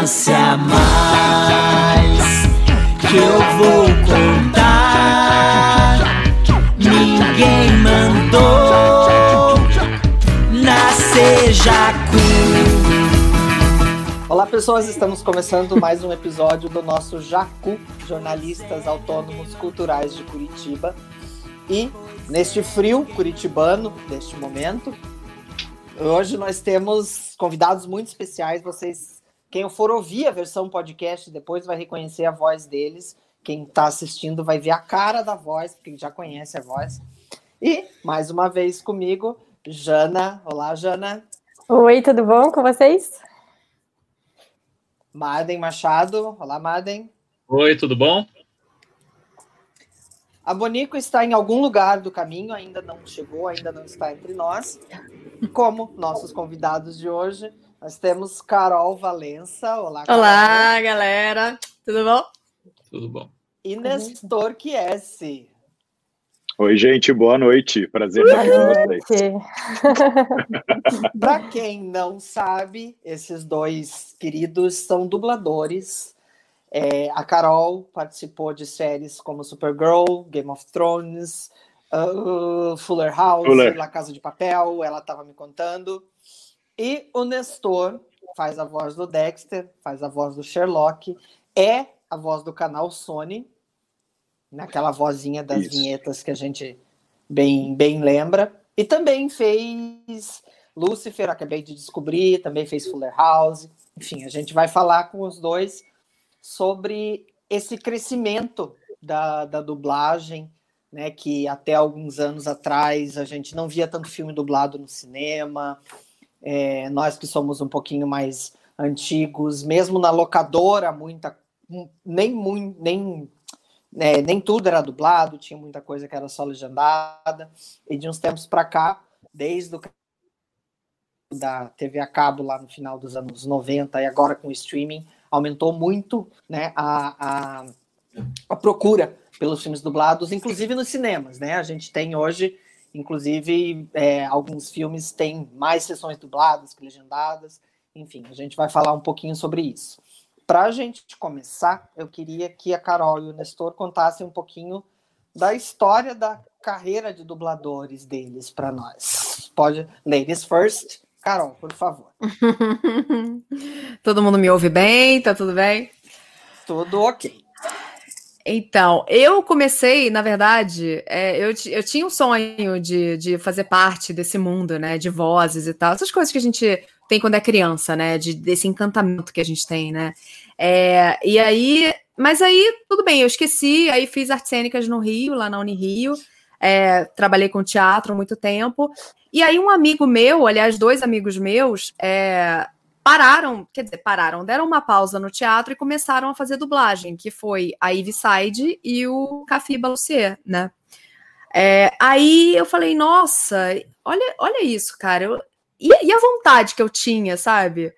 a mais que eu vou contar. Ninguém mandou nascer Jacu. Olá pessoas, estamos começando mais um episódio do nosso Jacu, Jornalistas Autônomos Culturais de Curitiba. E neste frio curitibano, neste momento, hoje nós temos convidados muito especiais. Vocês, quem for ouvir a versão podcast, depois vai reconhecer a voz deles. Quem está assistindo vai ver a cara da voz, porque já conhece a voz. E mais uma vez comigo, Jana. Olá, Jana. Oi, tudo bom com vocês? Maden Machado. Olá, Maden. Oi, tudo bom? A Bonico está em algum lugar do caminho, ainda não chegou, ainda não está entre nós. Como nossos convidados de hoje, nós temos Carol Valença. Olá, Carol. Olá, galera. Tudo bom? Tudo bom. E Nestor Chiesi. Oi, gente, boa noite. Prazer estar aqui com vocês. Para quem não sabe, esses dois queridos são dubladores. É, a Carol participou de séries como Supergirl, Game of Thrones, uh, Fuller House, Fuller. La Casa de Papel, ela estava me contando. E o Nestor faz a voz do Dexter, faz a voz do Sherlock, é a voz do canal Sony, naquela vozinha das Isso. vinhetas que a gente bem, bem lembra. E também fez Lucifer, acabei de descobrir, também fez Fuller House. Enfim, a gente vai falar com os dois sobre esse crescimento da, da dublagem, né? Que até alguns anos atrás a gente não via tanto filme dublado no cinema. É, nós que somos um pouquinho mais antigos, mesmo na locadora, muita nem muito nem né, nem tudo era dublado, tinha muita coisa que era só legendada. E de uns tempos para cá, desde o da TV a cabo lá no final dos anos 90 e agora com o streaming, aumentou muito né, a, a, a procura pelos filmes dublados, inclusive nos cinemas. Né? A gente tem hoje, inclusive, é, alguns filmes têm mais sessões dubladas que legendadas. Enfim, a gente vai falar um pouquinho sobre isso. Para a gente começar, eu queria que a Carol e o Nestor contassem um pouquinho da história da carreira de dubladores deles para nós. Pode, ladies first. Carol, por favor. Todo mundo me ouve bem? Tá tudo bem? Tudo ok. Então, eu comecei, na verdade, é, eu, eu tinha um sonho de, de fazer parte desse mundo, né? De vozes e tal. Essas coisas que a gente tem quando é criança, né? De, desse encantamento que a gente tem, né? É, e aí, mas aí, tudo bem, eu esqueci. Aí fiz artes cênicas no Rio, lá na Unirio. É, trabalhei com teatro há muito tempo. E aí, um amigo meu, aliás, dois amigos meus, é, pararam, quer dizer, pararam, deram uma pausa no teatro e começaram a fazer dublagem, que foi a Ivy Side e o Cafi Balussier, né? É, aí eu falei, nossa, olha, olha isso, cara. Eu- e, e a vontade que eu tinha, sabe?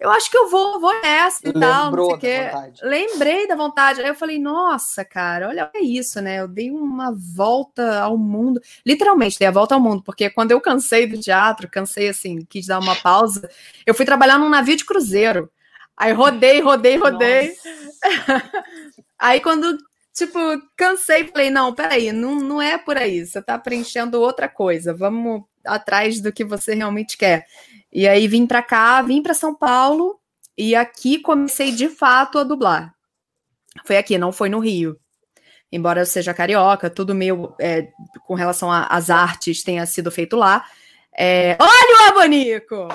Eu acho que eu vou, vou nessa e tal, não sei o quê. vontade. Lembrei da vontade. Aí eu falei, nossa, cara, olha isso, né? Eu dei uma volta ao mundo. Literalmente, dei a volta ao mundo, porque quando eu cansei do teatro, cansei assim, quis dar uma pausa, eu fui trabalhar num navio de cruzeiro. Aí rodei, rodei, rodei. Aí quando, tipo, cansei, falei, não, peraí, não, não é por aí, você tá preenchendo outra coisa, vamos atrás do que você realmente quer. E aí vim pra cá, vim pra São Paulo, e aqui comecei de fato a dublar. Foi aqui, não foi no Rio. Embora eu seja carioca, tudo meu é, com relação às artes tenha sido feito lá. É, Olha o Abonico!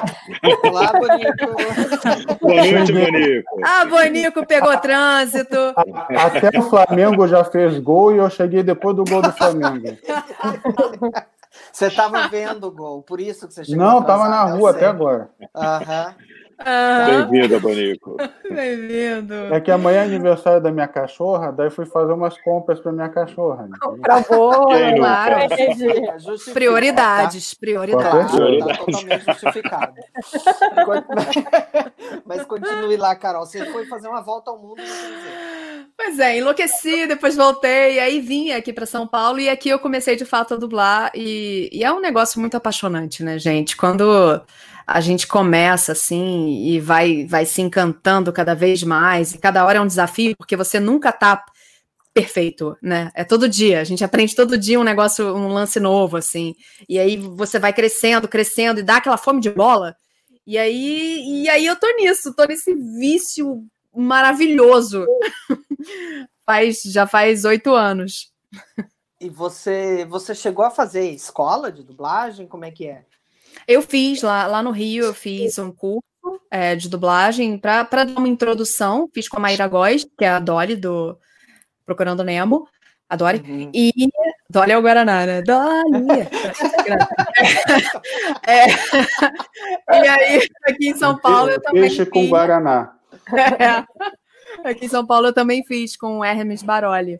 Olá, Bonito. Boa noite, Bonico. Ah, Bonico pegou trânsito. Até o Flamengo já fez gol e eu cheguei depois do gol do Flamengo. Você estava vendo o gol, por isso que você chegou Não, tava atrasado, na rua até agora. Aham. Aham, Bem-vinda, Bonico. Bem-vindo. É que amanhã é aniversário da minha cachorra, daí fui fazer umas compras pra minha cachorra. Pra boa, Claro. É Prioridades, prioridades. Tá totalmente justificado. Mas continue lá, Carol. Você foi fazer uma volta ao mundo. Pois é, enlouqueci, depois voltei, aí vim aqui para São Paulo e aqui eu comecei de fato a dublar e, e é um negócio muito apaixonante, né, gente? Quando a gente começa assim e vai, vai se encantando cada vez mais, e cada hora é um desafio, porque você nunca tá perfeito, né? É todo dia, a gente aprende todo dia um negócio, um lance novo, assim, e aí você vai crescendo, crescendo, e dá aquela fome de bola, e aí, e aí eu tô nisso, tô nesse vício maravilhoso. faz, já faz oito anos. E você, você chegou a fazer escola de dublagem? Como é que é? Eu fiz lá, lá no Rio, eu fiz um curso é, de dublagem para dar uma introdução. Fiz com a Maíra Góes, que é a Dolly do Procurando Nemo. A Dolly. Uhum. E Dolly é o Guaraná, né? Dolly! é, e aí, aqui em São Paulo, eu também. Peixe com Guaraná. É, aqui em São Paulo, eu também fiz com o Hermes Baroli.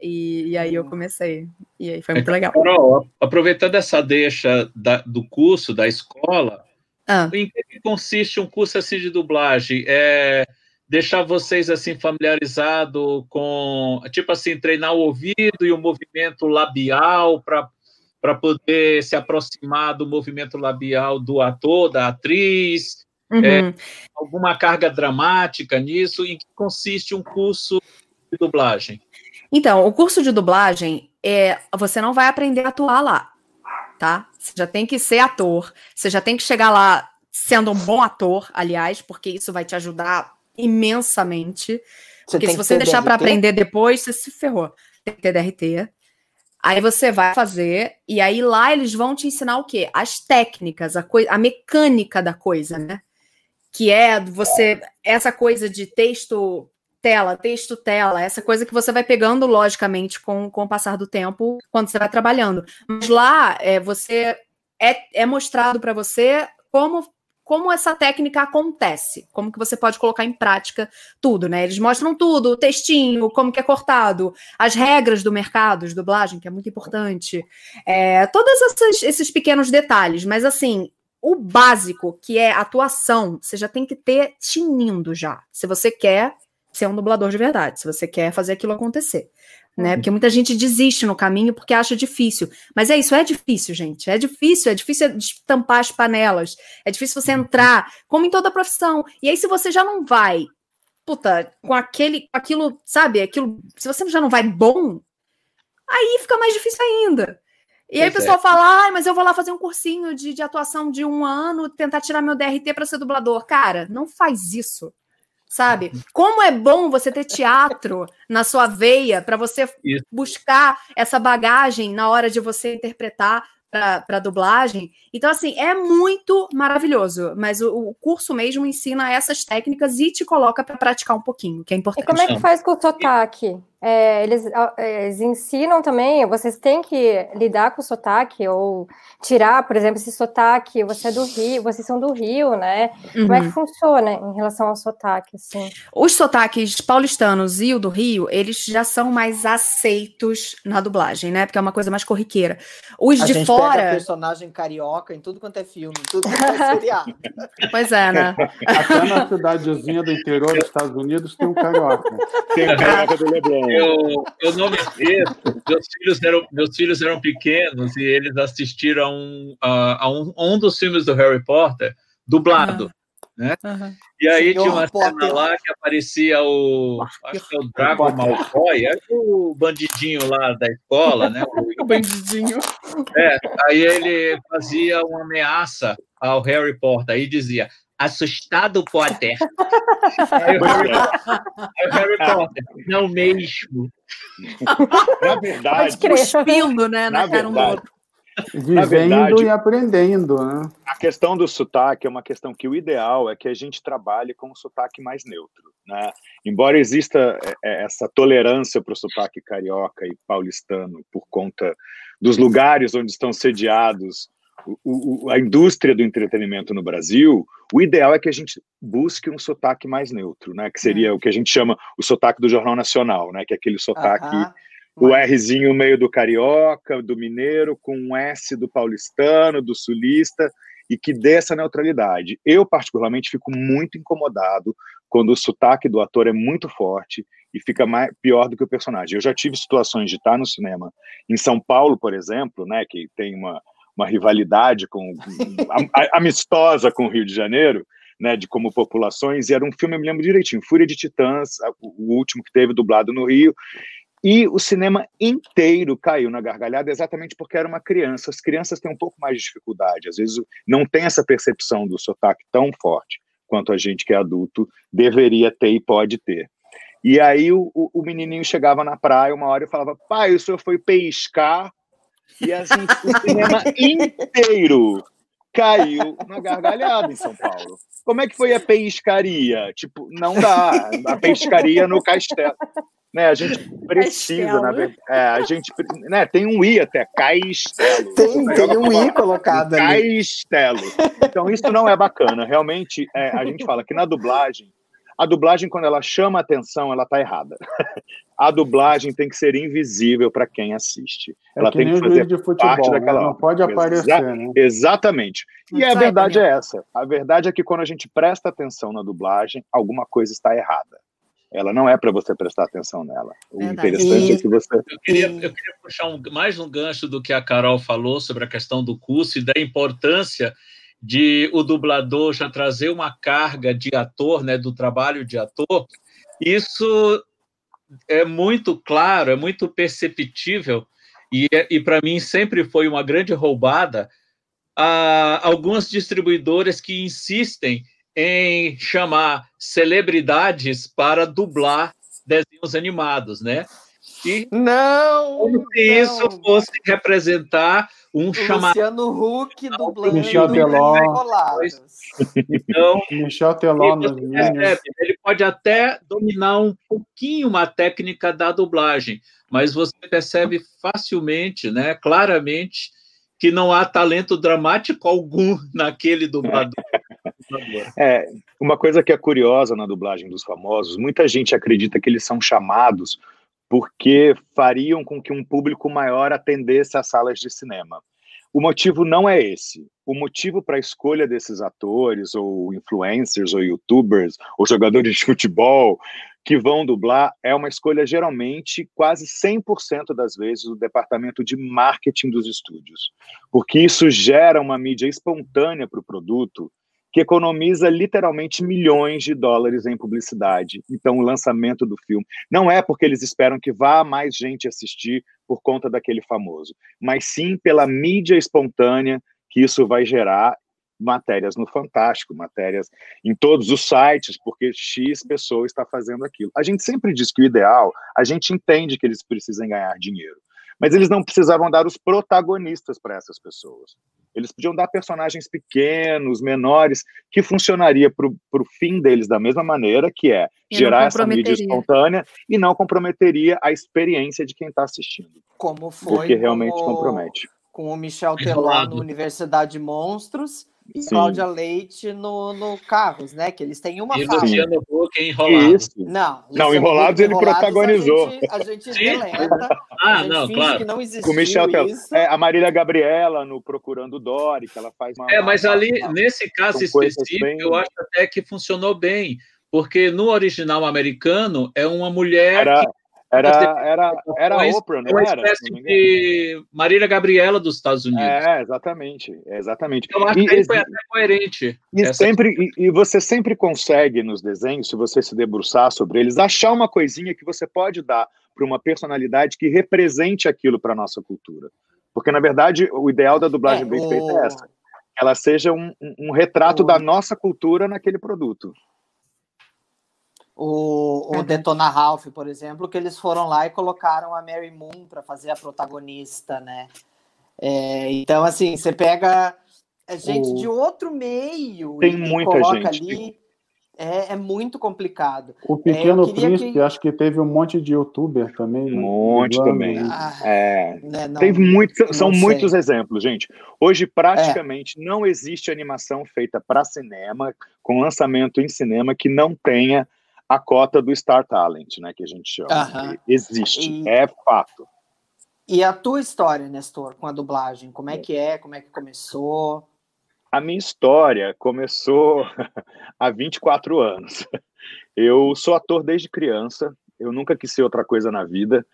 E, e, aí eu comecei. E aí foi muito legal. Carol, aproveitando essa deixa da, do curso, da escola, ah. em que consiste um curso assim de dublagem? É deixar vocês assim familiarizados com, tipo assim, treinar o ouvido e o movimento labial para para poder se aproximar do movimento labial do ator, da atriz, uhum. é, alguma carga dramática nisso, em que consiste um curso de dublagem? Então, o curso de dublagem é você não vai aprender a atuar lá, tá? Você já tem que ser ator, você já tem que chegar lá sendo um bom ator, aliás, porque isso vai te ajudar imensamente. Você porque se você deixar para aprender depois, você se ferrou. Tem que ter DRT. Aí você vai fazer, e aí lá eles vão te ensinar o quê? As técnicas, a, coi a mecânica da coisa, né? Que é você, essa coisa de texto tela, texto tela, essa coisa que você vai pegando logicamente com, com o passar do tempo quando você vai trabalhando. Mas lá é, você é, é mostrado para você como como essa técnica acontece, como que você pode colocar em prática tudo, né? Eles mostram tudo, o textinho, como que é cortado, as regras do mercado de dublagem, que é muito importante, é, todos esses, pequenos detalhes, mas assim, o básico, que é atuação, você já tem que ter tinindo já. Se você quer ser um dublador de verdade, se você quer fazer aquilo acontecer. Né? Porque muita gente desiste no caminho porque acha difícil. Mas é isso, é difícil, gente. É difícil, é difícil tampar as panelas. É difícil você entrar, como em toda profissão. E aí, se você já não vai, puta, com aquele, aquilo, sabe, aquilo, se você já não vai bom, aí fica mais difícil ainda. E aí o pessoal é. fala, ah, mas eu vou lá fazer um cursinho de, de atuação de um ano, tentar tirar meu DRT para ser dublador. Cara, não faz isso sabe? Como é bom você ter teatro na sua veia para você Isso. buscar essa bagagem na hora de você interpretar para dublagem. Então, assim, é muito maravilhoso. Mas o, o, curso mesmo ensina essas técnicas e te coloca para praticar um pouquinho, que é importante. E como é que faz com o sotaque? É, eles, eles, ensinam também, vocês têm que lidar com o sotaque, ou tirar, por exemplo, esse sotaque, você é do Rio, vocês são do Rio, né? Uhum. Como é que uhum. funciona em relação ao sotaque, assim? Os sotaques paulistanos e o do Rio, eles já são mais aceitos na dublagem, né? Porque é uma coisa mais corriqueira. Os A de gente fora. Pega personagem carioca em tudo quanto é filme, tudo quanto é seriado. Pois é, né? Até na cidadezinha do interior dos Estados Unidos tem um carioca. Tem um carioca do Leblon eu, eu não me esqueço, meus filhos, eram, meus filhos eram pequenos e eles assistiram a, a, um, a um dos filmes do Harry Potter dublado. Uhum. Né? Uhum. E aí Senhor tinha uma Potter. cena lá que aparecia o. Acho que é o Drago Malfoy, é o bandidinho lá da escola, né? O, bandidinho. É, aí ele fazia uma ameaça ao Harry Potter e dizia: assustado Potter. É o Harry, é o Harry Potter, não mesmo. Na verdade, cuspindo, né, na, na cara verdade, um outro. Vivendo verdade, e aprendendo, né? A questão do sotaque é uma questão que o ideal é que a gente trabalhe com um sotaque mais neutro, né? Embora exista é, é, essa tolerância para o sotaque carioca e paulistano por conta dos lugares onde estão sediados o, o, a indústria do entretenimento no Brasil, o ideal é que a gente busque um sotaque mais neutro, né? Que seria hum. o que a gente chama o sotaque do Jornal Nacional, né? Que é aquele sotaque, o Rzinho no meio do carioca, do mineiro, com um S do paulistano, do sulista, e que dê essa neutralidade. Eu, particularmente, fico muito incomodado quando o sotaque do ator é muito forte e fica mais, pior do que o personagem. Eu já tive situações de estar no cinema em São Paulo, por exemplo, né? Que tem uma uma rivalidade com amistosa com o Rio de Janeiro, né, de como populações, e era um filme, eu me lembro direitinho, Fúria de Titãs, o último que teve dublado no Rio, e o cinema inteiro caiu na gargalhada exatamente porque era uma criança. As crianças têm um pouco mais de dificuldade, às vezes não tem essa percepção do sotaque tão forte quanto a gente que é adulto deveria ter e pode ter. E aí o, o, menininho chegava na praia uma hora e falava: pai, o senhor foi pescar e a gente, o cinema inteiro caiu na gargalhada em São Paulo. Como é que foi a pescaria? Tipo, não dá. A pescaria no castelo. Né, a gente precisa, na verdade. É, a gente né, tem um I até, Castelo. Tem, tem um I colocado ali. Castelo. Então, isso não é bacana. Realmente, é, a gente fala que na dublagem a dublagem, quando ela chama atenção, ela está errada. a dublagem tem que ser invisível para quem assiste. É ela que tem que fazer de futebol, parte né? daquela. Não pode aparecer, Exa né? Exatamente. E Não a sai, verdade Daniel. é essa. A verdade é que quando a gente presta atenção na dublagem, alguma coisa está errada. Ela não é para você prestar atenção nela. O Verdade. interessante E- é que você. Eu queria, eu queria puxar um- mais um gancho do que a Carol falou sobre a questão do curso e da importância de o dublador já trazer uma carga de ator, né, do trabalho de ator. Isso é muito claro, é muito perceptível e, e para mim sempre foi uma grande roubada a algumas distribuidoras que insistem em chamar celebridades para dublar desenhos animados, né? E Não! como se não. isso fosse representar um chamado. Luciano Huck dublando Michel Teló. Então, Michel Teló percebe, ele pode até dominar um pouquinho uma técnica da dublagem, mas você percebe facilmente, né, claramente, que não há talento dramático algum naquele dublador. É, uma coisa que é curiosa na dublagem dos famosos, muita gente acredita que eles são chamados porque fariam com que um público maior atendesse às salas de cinema. O motivo não é esse. O motivo para a escolha desses atores, ou influencers, ou youtubers, ou jogadores de futebol que vão dublar é uma escolha geralmente quase 100% das vezes do departamento de marketing dos estúdios, porque isso gera uma mídia espontânea para o produto que economiza literalmente milhões de dólares em publicidade. Então, o lançamento do filme não é porque eles esperam que vá mais gente assistir por conta daquele famoso, mas sim pela mídia espontânea que isso vai gerar matérias no Fantástico, matérias em todos os sites, porque X pessoa está fazendo aquilo. A gente sempre diz que o ideal, a gente entende que eles precisam ganhar dinheiro, mas eles não precisavam dar os protagonistas para essas pessoas. Eles podiam dar personagens pequenos, menores, que funcionaria para o fim deles da mesma maneira, que é E gerar essa mídia espontânea e não comprometeria a experiência de quem está assistindo, Como foi porque realmente compromete. com o Michel Teló no Universidade Monstros Sim. Cláudia Leite no, no Carros, né? Que eles têm uma E fala. Luciano Huck enrolado. Isso. Não, Não, Luciano Enrolados Huck, ele Enrolados, protagonizou. A gente, a gente deleta, a Ah, gente não, finge claro. que não existiu Com Michel. É, a Marília Gabriela no Procurando Dory, que ela faz uma. É, mas uma- ali, uma- nesse caso específico, bem- eu acho até que funcionou bem, porque no original americano é uma mulher Era, que era, era, era a Oprah, não uma era? espécie não de Marília Gabriela dos Estados Unidos. É, exatamente, exatamente. Eu acho E que aí exi- foi até coerente. E, sempre, e, e você sempre consegue nos desenhos, se você se debruçar sobre eles, achar uma coisinha que você pode dar para uma personalidade que represente aquilo para a nossa cultura. Porque, na verdade, o ideal da dublagem É, bem o- feita é essa. que Ela seja um, um- um retrato O- da nossa cultura naquele produto. O, o. Detona Ralph, por exemplo, que eles foram lá e colocaram a Mary Moon para fazer a protagonista, né? É, então, assim, você pega é gente O- de outro meio Tem e, muita coloca gente, ali. É, é muito complicado. O Pequeno eu queria Príncipe, que- acho que teve um monte de youtuber também. Um né? monte também. Ah, É, né, não- Teve muitos, são sei. muitos exemplos, gente. Hoje, É. praticamente, não existe animação feita para cinema, com lançamento em cinema, que não tenha a cota do Star Talent, né? Que a gente chama. Aham. Existe, E- é fato. E a tua história, Nestor, com a dublagem? Como é que é? Como é que começou? A minha história começou há 24 anos. Eu sou ator desde criança, eu nunca quis ser outra coisa na vida,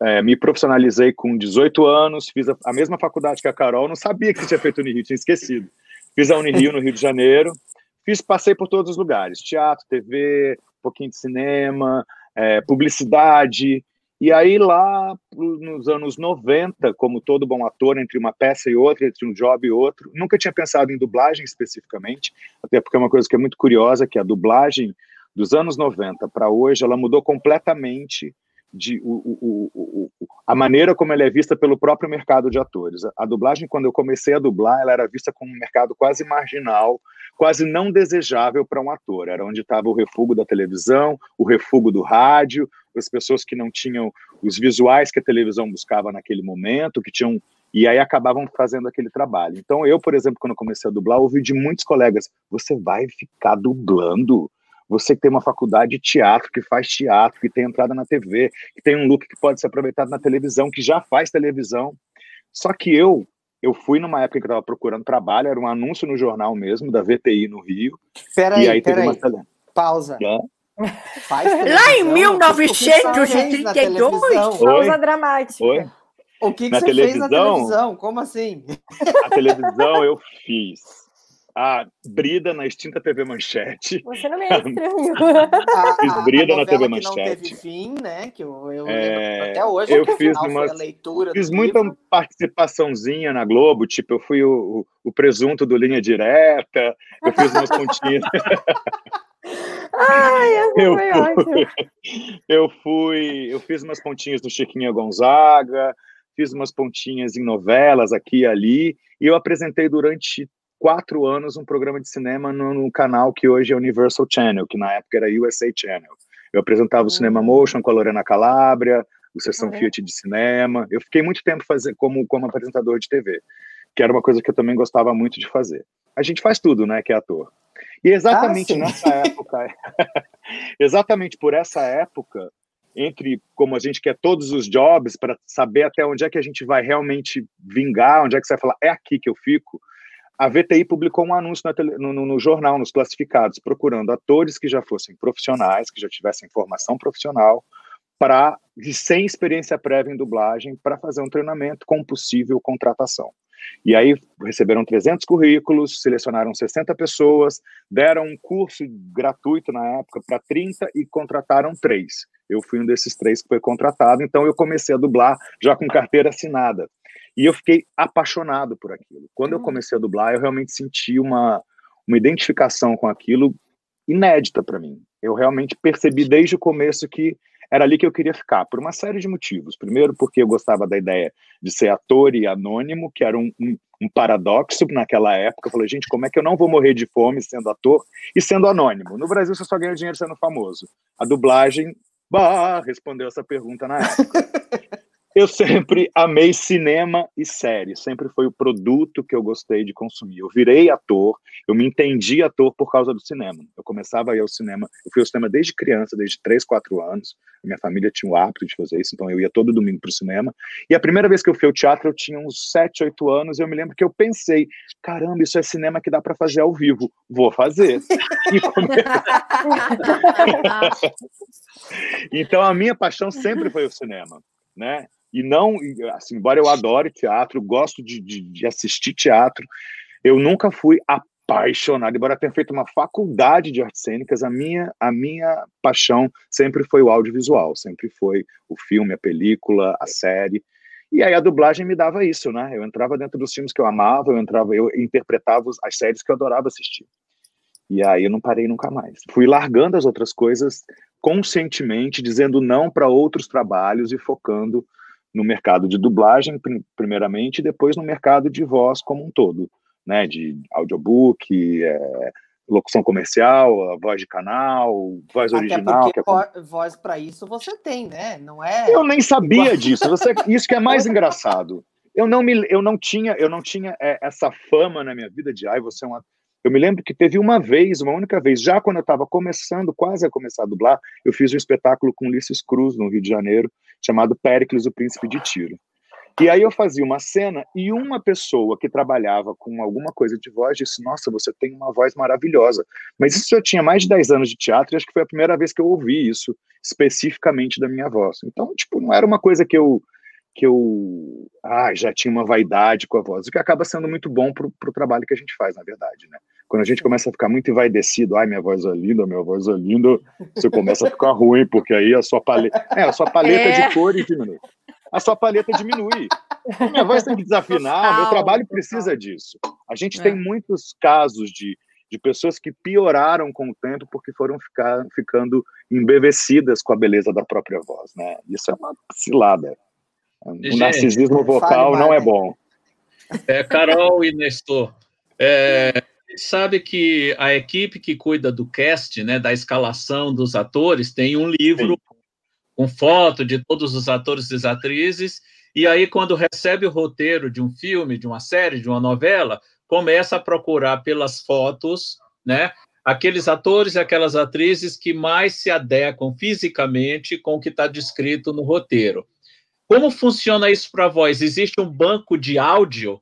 é, me profissionalizei com 18 anos, fiz a, a, mesma faculdade que a Carol, não sabia que você tinha feito Unirio, tinha esquecido. Fiz a Unirio no Rio de Janeiro, fiz, passei por todos os lugares, teatro, TV, um pouquinho de cinema, é, publicidade, e aí lá nos anos 90, como todo bom ator, entre uma peça e outra, entre um job e outro, nunca tinha pensado em dublagem especificamente, até porque é uma coisa que é muito curiosa, que a dublagem dos anos 90 para hoje, ela mudou completamente de o, o, o, a maneira como ela é vista pelo próprio mercado de atores. A, a, dublagem, quando eu comecei a dublar, ela era vista como um mercado quase marginal, quase não desejável para um ator. Era onde estava o refúgio da televisão, o refúgio do rádio, as pessoas que não tinham os visuais que a televisão buscava naquele momento, que tinham e aí acabavam fazendo aquele trabalho. Então eu, por exemplo, quando comecei a dublar, ouvi de muitos colegas: "Você vai ficar dublando?" Você que tem uma faculdade de teatro, que faz teatro, que tem entrada na TV, que tem um look que pode ser aproveitado na televisão, que já faz televisão. Só que eu, eu fui numa época que estava procurando trabalho, era um anúncio no jornal mesmo, da VTI no Rio. Peraí, aí, peraí. Uma... Pausa. Lá em 1932, pausa dramática. Oi? O que, que você televisão, fez na televisão? Como assim? A televisão eu fiz a Brida na extinta TV Manchete. Você não me é estranho. fiz Brida na TV Manchete. não teve fim, né? Que eu, eu é, até hoje eu fiz uma leitura fiz muita livro. participaçãozinha na Globo, tipo eu fui o, o, o, presunto do linha direta, eu fiz umas pontinhas. Ai, eu fui, eu fui, eu fiz umas pontinhas do Chiquinha Gonzaga, fiz umas pontinhas em novelas aqui e ali, e eu apresentei durante quatro anos um programa de cinema no, no, canal que hoje é Universal Channel, que na época era USA Channel. Eu apresentava o Cinema uhum. Motion com a Lorena Calabria, o Sessão uhum. Fiat de Cinema. Eu fiquei muito tempo fazer, como, como apresentador de TV, que era uma coisa que eu também gostava muito de fazer. A gente faz tudo, né, que é ator. E exatamente ah, nessa época, exatamente por essa época, entre como a gente quer todos os jobs para saber até onde é que a gente vai realmente vingar, onde é que você vai falar, é aqui que eu fico a VTI publicou um anúncio no, no, no, jornal, nos classificados, procurando atores que já fossem profissionais, que já tivessem formação profissional, para sem experiência prévia em dublagem, para fazer um treinamento com possível contratação. E aí receberam 300 currículos, selecionaram 60 pessoas, deram um curso gratuito na época para 30 e contrataram três. Eu fui um desses três que foi contratado, então eu comecei a dublar já com carteira assinada. E eu fiquei apaixonado por aquilo. Quando eu hum. comecei a dublar, eu realmente senti uma, uma identificação com aquilo inédita para mim. Eu realmente percebi desde o começo que era ali que eu queria ficar, por uma série de motivos. Primeiro, porque eu gostava da ideia de ser ator e anônimo, que era um, um, um paradoxo naquela época. Eu falei, gente, como é que eu não vou morrer de fome sendo ator e sendo anônimo? No Brasil, você só ganha dinheiro sendo famoso. A dublagem, bah, respondeu essa pergunta na época. Eu sempre amei cinema e série, sempre foi o produto que eu gostei de consumir. Eu virei ator, eu me entendi ator por causa do cinema. Eu começava a ir ao cinema, eu fui ao cinema desde criança, desde 3, 4 anos. minha família tinha o hábito de fazer isso, então eu ia todo domingo para o cinema. E a primeira vez que eu fui ao teatro, eu tinha uns 7, 8 anos, e eu me lembro que eu pensei: caramba, isso é cinema que dá para fazer ao vivo, vou fazer. Come... então a minha paixão sempre foi o cinema, né? E não, assim, embora eu adore teatro, gosto de, de, de, assistir teatro, eu nunca fui apaixonado, embora tenha feito uma faculdade de artes cênicas, a minha, a minha paixão sempre foi o audiovisual, sempre foi o filme, a película, a série, e aí a dublagem me dava isso, né? Eu entrava dentro dos filmes que eu amava, eu entrava, eu interpretava as séries que eu adorava assistir. E aí eu não parei nunca mais. Fui largando as outras coisas conscientemente, dizendo não para outros trabalhos e focando no mercado de dublagem, primeiramente, e depois no mercado de voz como um todo, né? De audiobook, é, locução comercial, voz de canal, voz Até original. Porque que é... voz para isso você tem, né? Não é. Eu nem sabia disso. Você, isso que é mais engraçado. Eu não me, eu não tinha, eu não tinha é, essa fama na minha vida de, ai, você é uma eu me lembro que teve uma vez, uma única vez, já quando eu estava começando, quase a começar a dublar, eu fiz um espetáculo com Ulisses Cruz, no Rio de Janeiro, chamado Péricles, o Príncipe de Tiro. E aí eu fazia uma cena e uma pessoa que trabalhava com alguma coisa de voz disse: Nossa, você tem uma voz maravilhosa. Mas isso eu tinha mais de 10 anos de teatro e acho que foi a primeira vez que eu ouvi isso especificamente da minha voz. Então, tipo, não era uma coisa que eu que eu ah, já tinha uma vaidade com a voz, o que acaba sendo muito bom para o trabalho que a gente faz, na verdade, né? Quando a gente começa a ficar muito envaidecido, ai, minha voz é linda, minha voz é linda, você começa a ficar ruim, porque aí a sua paleta, é, a sua paleta é. de cores diminui a sua paleta diminui. Minha voz tem que desafinar, meu trabalho precisa disso. A gente é. tem muitos casos de, de pessoas que pioraram com o tempo porque foram ficar, ficando embevecidas com a beleza da própria voz, né? Isso é uma cilada. O narcisismo vocal não é bom. É, Carol e Nestor, é, sabe que a equipe que cuida do cast, né, da escalação dos atores, tem um livro Sim com foto de todos os atores e atrizes, e aí, quando recebe o roteiro de um filme, de uma série, de uma novela, começa a procurar pelas fotos, né? Aqueles atores e aquelas atrizes que mais se adequam fisicamente com o que está descrito no roteiro. Como funciona isso para a voz? Existe um banco de áudio?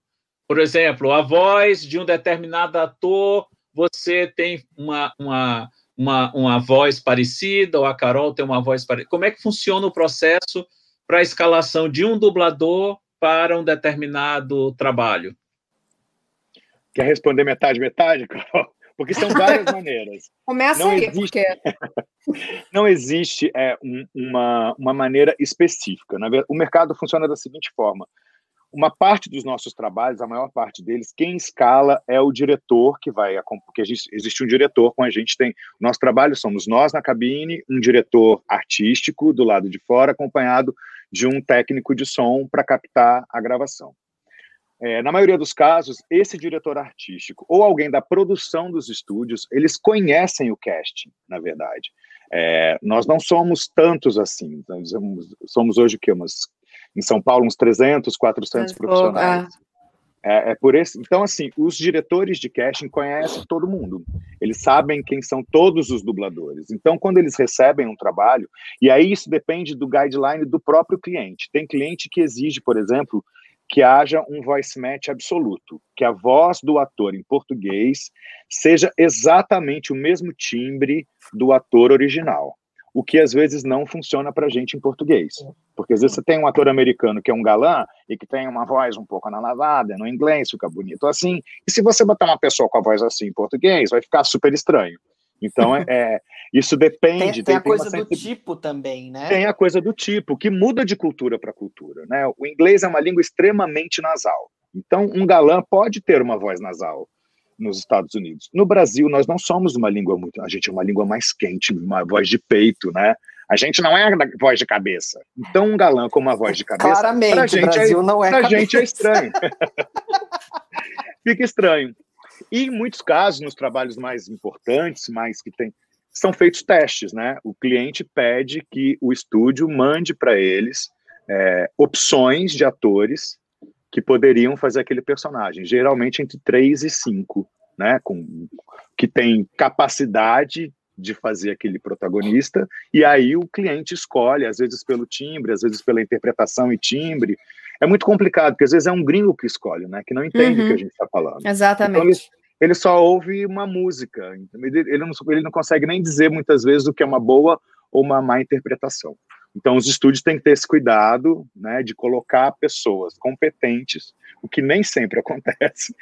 Por exemplo, a voz de um determinado ator, você tem uma, uma uma, uma voz parecida, ou a Carol tem uma voz parecida? Como é que funciona o processo para a escalação de um dublador para um determinado trabalho? Quer responder metade, metade, Carol? Porque são várias maneiras. Começa não aí, existe, porque... não existe é, um, uma, uma maneira específica. O mercado funciona da seguinte forma: uma parte dos nossos trabalhos, a maior parte deles, quem escala é o diretor que vai, porque existe um diretor com a gente tem, nosso trabalho somos nós na cabine, um diretor artístico do lado de fora, acompanhado de um técnico de som para captar a gravação. É, na maioria dos casos, esse diretor artístico ou alguém da produção dos estúdios, eles conhecem o casting, na verdade. É, nós não somos tantos assim, somos, somos hoje o quê? Umas em São Paulo, uns 300, 400 profissionais. É, é, por esse, então, assim, os diretores de casting conhecem todo mundo. Eles sabem quem são todos os dubladores. Então, quando eles recebem um trabalho, e aí isso depende do guideline do próprio cliente. Tem cliente que exige, por exemplo, que haja um voice match absoluto, que a voz do ator em português seja exatamente o mesmo timbre do ator original o que às vezes não funciona para gente em português. Porque às vezes você tem um ator americano que é um galã e que tem uma voz um pouco analavada, no inglês fica bonito assim, e se você botar uma pessoa com a voz assim em português, vai ficar super estranho. Então, é, é isso depende. Tem, tem, a coisa do tipo também, né? Tem a coisa do tipo, que muda de cultura para cultura. Né? O inglês é uma língua extremamente nasal. Então, um galã pode ter uma voz nasal nos Estados Unidos. No Brasil, nós não somos uma língua muito. A gente é uma língua mais quente, uma voz de peito, né? A gente não é da voz de cabeça. Então, um galã com uma voz de cabeça. Claramente, pra gente Brasil é, não é pra cabeça. gente é estranho. Fica estranho. E em muitos casos, nos trabalhos mais importantes, mais que tem, são feitos testes, né? O cliente pede que o estúdio mande para eles é, opções de atores que poderiam fazer aquele personagem, geralmente entre três e cinco, né, com que tem capacidade de fazer aquele protagonista, e aí o cliente escolhe, às vezes pelo timbre, às vezes pela interpretação e timbre. É muito complicado, porque às vezes é um gringo que escolhe, né, que não entende uhum. o que a gente está falando. Exatamente. Então, ele, ele, só ouve uma música, ele não, ele não consegue nem dizer muitas vezes o que é uma boa ou uma má interpretação. Então, os estúdios têm que ter esse cuidado né, de colocar pessoas competentes, o que nem sempre acontece.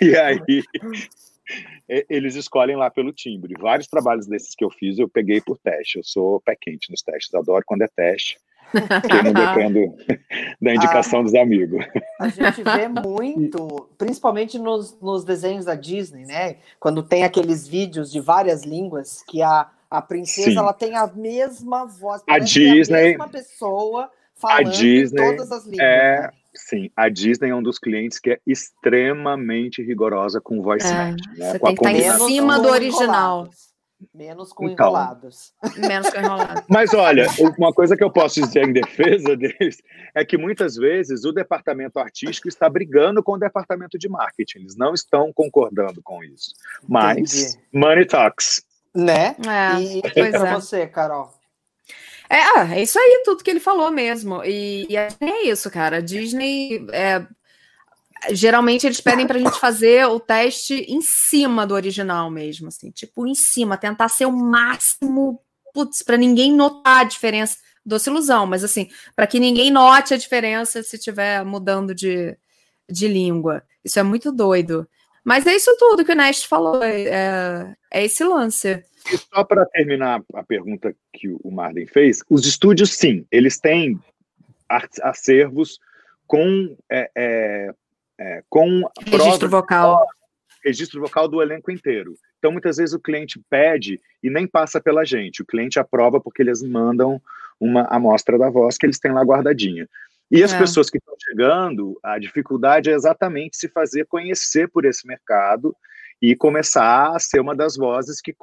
e aí, eles escolhem lá pelo timbre. Vários trabalhos desses que eu fiz, eu peguei por teste. Eu sou pé quente nos testes, adoro quando é teste. Eu não dependo da indicação ah, dos amigos. A gente vê muito, principalmente nos, nos desenhos da Disney, né? Quando tem aqueles vídeos de várias línguas que a a princesa, Sim. ela tem a mesma voz. A Disney. A mesma pessoa falando a Disney todas as línguas. É, né? Sim, a Disney é um dos clientes que é extremamente rigorosa com voice é, match. Né? Você com tem que estar em cima do original. Menos com então, enrolados. Menos com enrolados. Mas olha, uma coisa que eu posso dizer em defesa deles é que muitas vezes o departamento artístico está brigando com o departamento de marketing. Eles não estão concordando com isso. Mas Entendi. money talks. Né? É, e, para é. você, Carol? É, ah, é isso aí, tudo que ele falou mesmo. E, e é isso, cara. A Disney. É, geralmente eles pedem pra gente fazer o teste em cima do original mesmo, assim, tipo, em cima, tentar ser o máximo, putz, pra ninguém notar a diferença. Doce ilusão, mas assim, para que ninguém note a diferença se estiver mudando de, de língua. Isso é muito doido. Mas é isso tudo que o Nest falou, é, é esse lance. E só para terminar a pergunta que o Marden fez, os estúdios, sim, eles têm acervos com, é, é, é, com registro vocal. Registro vocal do elenco inteiro. Então, muitas vezes o cliente pede e nem passa pela gente. O cliente aprova porque eles mandam uma amostra da voz que eles têm lá guardadinha. E as é. pessoas que estão chegando, a dificuldade é exatamente se fazer conhecer por esse mercado e começar a ser uma das vozes que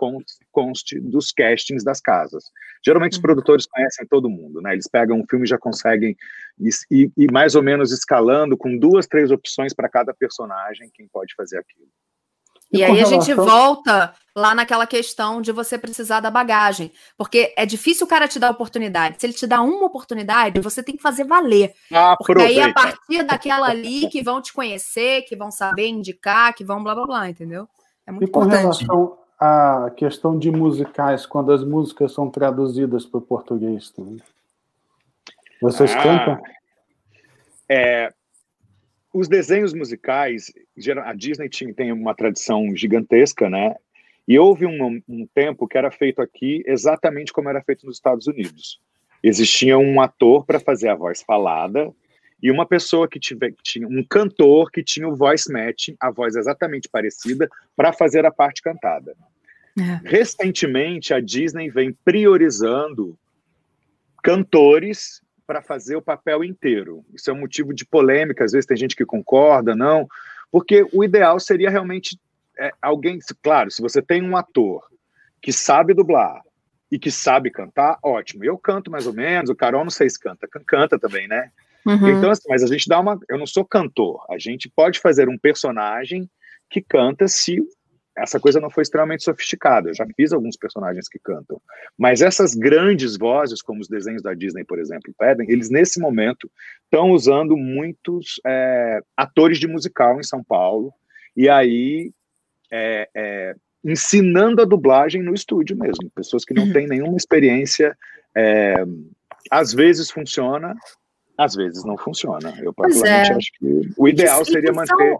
conste dos castings das casas. Geralmente os uhum. produtores conhecem todo mundo, né? Eles pegam um filme e já conseguem ir mais ou menos escalando com duas, três opções para cada personagem quem pode fazer aquilo. E, e aí a gente volta lá naquela questão de você precisar da bagagem, porque é difícil o cara te dar oportunidade. Se ele te dá uma oportunidade, você tem que fazer valer. Ah, porque aí a partir daquela ali que vão te conhecer, que vão saber indicar, que vão blá blá blá, entendeu? É muito e com importante. relação à questão de musicais, quando as músicas são traduzidas para o português também. Vocês ah, cantam? É, os desenhos musicais, a Disney tinha, tem uma tradição gigantesca, né? E houve um, um, tempo que era feito aqui exatamente como era feito nos Estados Unidos. Existia um ator para fazer a voz falada e uma pessoa que, tiver, que tinha um cantor que tinha o voice matching, a voz exatamente parecida, para fazer a parte cantada. É. Recentemente, a Disney vem priorizando cantores para fazer o papel inteiro. Isso é um motivo de polêmica, às vezes tem gente que concorda, não, porque o ideal seria realmente é, alguém, claro, se você tem um ator que sabe dublar e que sabe cantar, ótimo. Eu canto mais ou menos, o Carol não sei se canta, canta também, né? Uhum. Então, assim, mas a gente dá uma. Eu não sou cantor, a gente pode fazer um personagem que canta se essa coisa não foi extremamente sofisticada. Eu já fiz alguns personagens que cantam. Mas essas grandes vozes, como os desenhos da Disney, por exemplo, pedem, eles nesse momento estão usando muitos é, atores de musical em São Paulo. E aí. É, é, ensinando a dublagem no estúdio mesmo, pessoas que não uhum. têm nenhuma experiência, é, às vezes funciona, às vezes não funciona. Eu particularmente é. acho que o ideal seria manter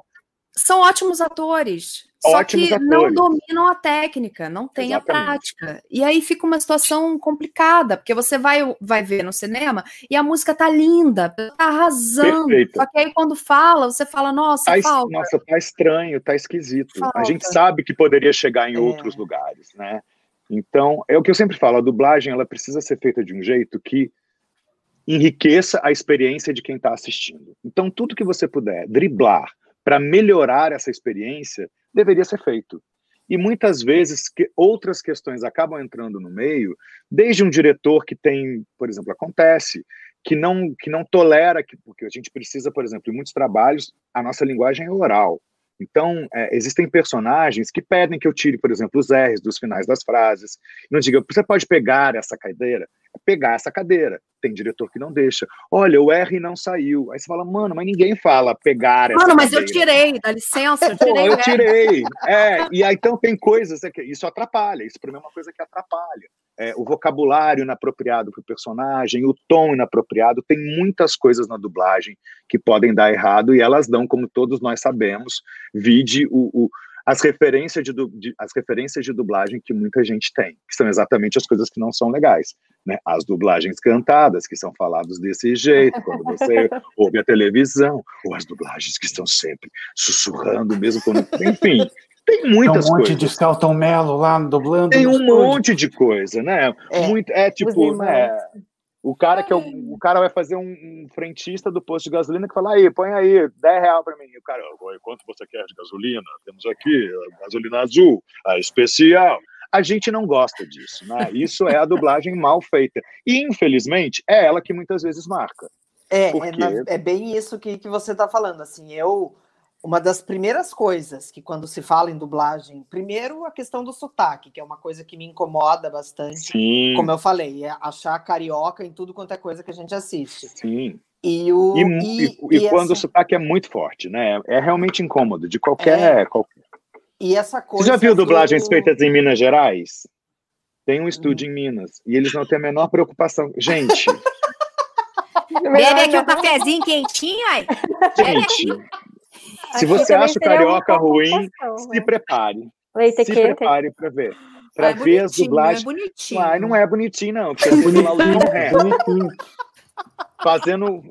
são ótimos atores. Ótimos só que atores. não dominam a técnica, não têm a prática. E aí fica uma situação complicada, porque você vai, vai ver no cinema e a música tá linda, tá arrasando. Perfeito. Só que aí quando fala, você fala, nossa, tá, falta. Nossa, tá estranho, tá esquisito. Falta. A gente sabe que poderia chegar em é. outros lugares, né? Então, é o que eu sempre falo, a dublagem ela precisa ser feita de um jeito que enriqueça a experiência de quem está assistindo. Então, tudo que você puder driblar para melhorar essa experiência, deveria ser feito. E muitas vezes que outras questões acabam entrando no meio, desde um diretor que tem, por exemplo, acontece, que não, que não tolera, que, porque a gente precisa, por exemplo, em muitos trabalhos, a nossa linguagem é oral. Então, é, existem personagens que pedem que eu tire, por exemplo, os R's dos finais das frases. Não diga, você pode pegar essa cadeira? Pegar essa cadeira. Tem diretor que não deixa. Olha, o R não saiu. Aí você fala, mano, mas ninguém fala pegar mano, mas eu tirei, dá licença, eu tirei. Pô, eu tirei. É, e aí então tem coisas, é que isso atrapalha. Isso para mim é uma coisa que atrapalha é, o vocabulário inapropriado para o personagem, o tom inapropriado, tem muitas coisas na dublagem que podem dar errado e elas dão, como todos nós sabemos, vide o, o as referências de, de, as referências de dublagem que muita gente tem, que são exatamente as coisas que não são legais. Né? As dublagens cantadas, que são faladas desse jeito, quando você ouve a televisão, ou as dublagens que estão sempre sussurrando, mesmo quando. Enfim, tem muitas Tem um monte coisas. de Scalton Mello lá dublando. Tem um monte de coisa, né? É, Muito, é tipo, né? O cara que é o, o, cara vai fazer um, um, frentista do posto de gasolina que fala aí, põe aí 10 reais para mim. E o cara, quanto você quer de gasolina? Temos aqui a gasolina azul, a especial. A gente não gosta disso, né? Isso é a dublagem mal feita. E, infelizmente, é ela que muitas vezes marca. É, é, é, bem isso que, que você está falando. Assim, eu uma das primeiras coisas que quando se fala em dublagem, primeiro a questão do sotaque, que é uma coisa que me incomoda bastante. Sim. Como eu falei, é achar carioca em tudo quanto é coisa que a gente assiste. Sim. E, o, e, e, e, e quando essa... o sotaque é muito forte, né? É realmente incômodo, de qualquer. É. qualquer... E essa coisa. Você já viu dublagens do... feitas em Minas Gerais? Tem um estúdio hum. em Minas e eles não têm a menor preocupação. Gente. Bebe aqui um cafezinho quentinho, aí. Gente, se você acha o carioca ruim, se né? prepare. Leite se quente. prepare para ver. Para é ver as dublagens. Não é bonitinho. Ah, não é bonitinho, não. Porque é bonitinho. Fazendo.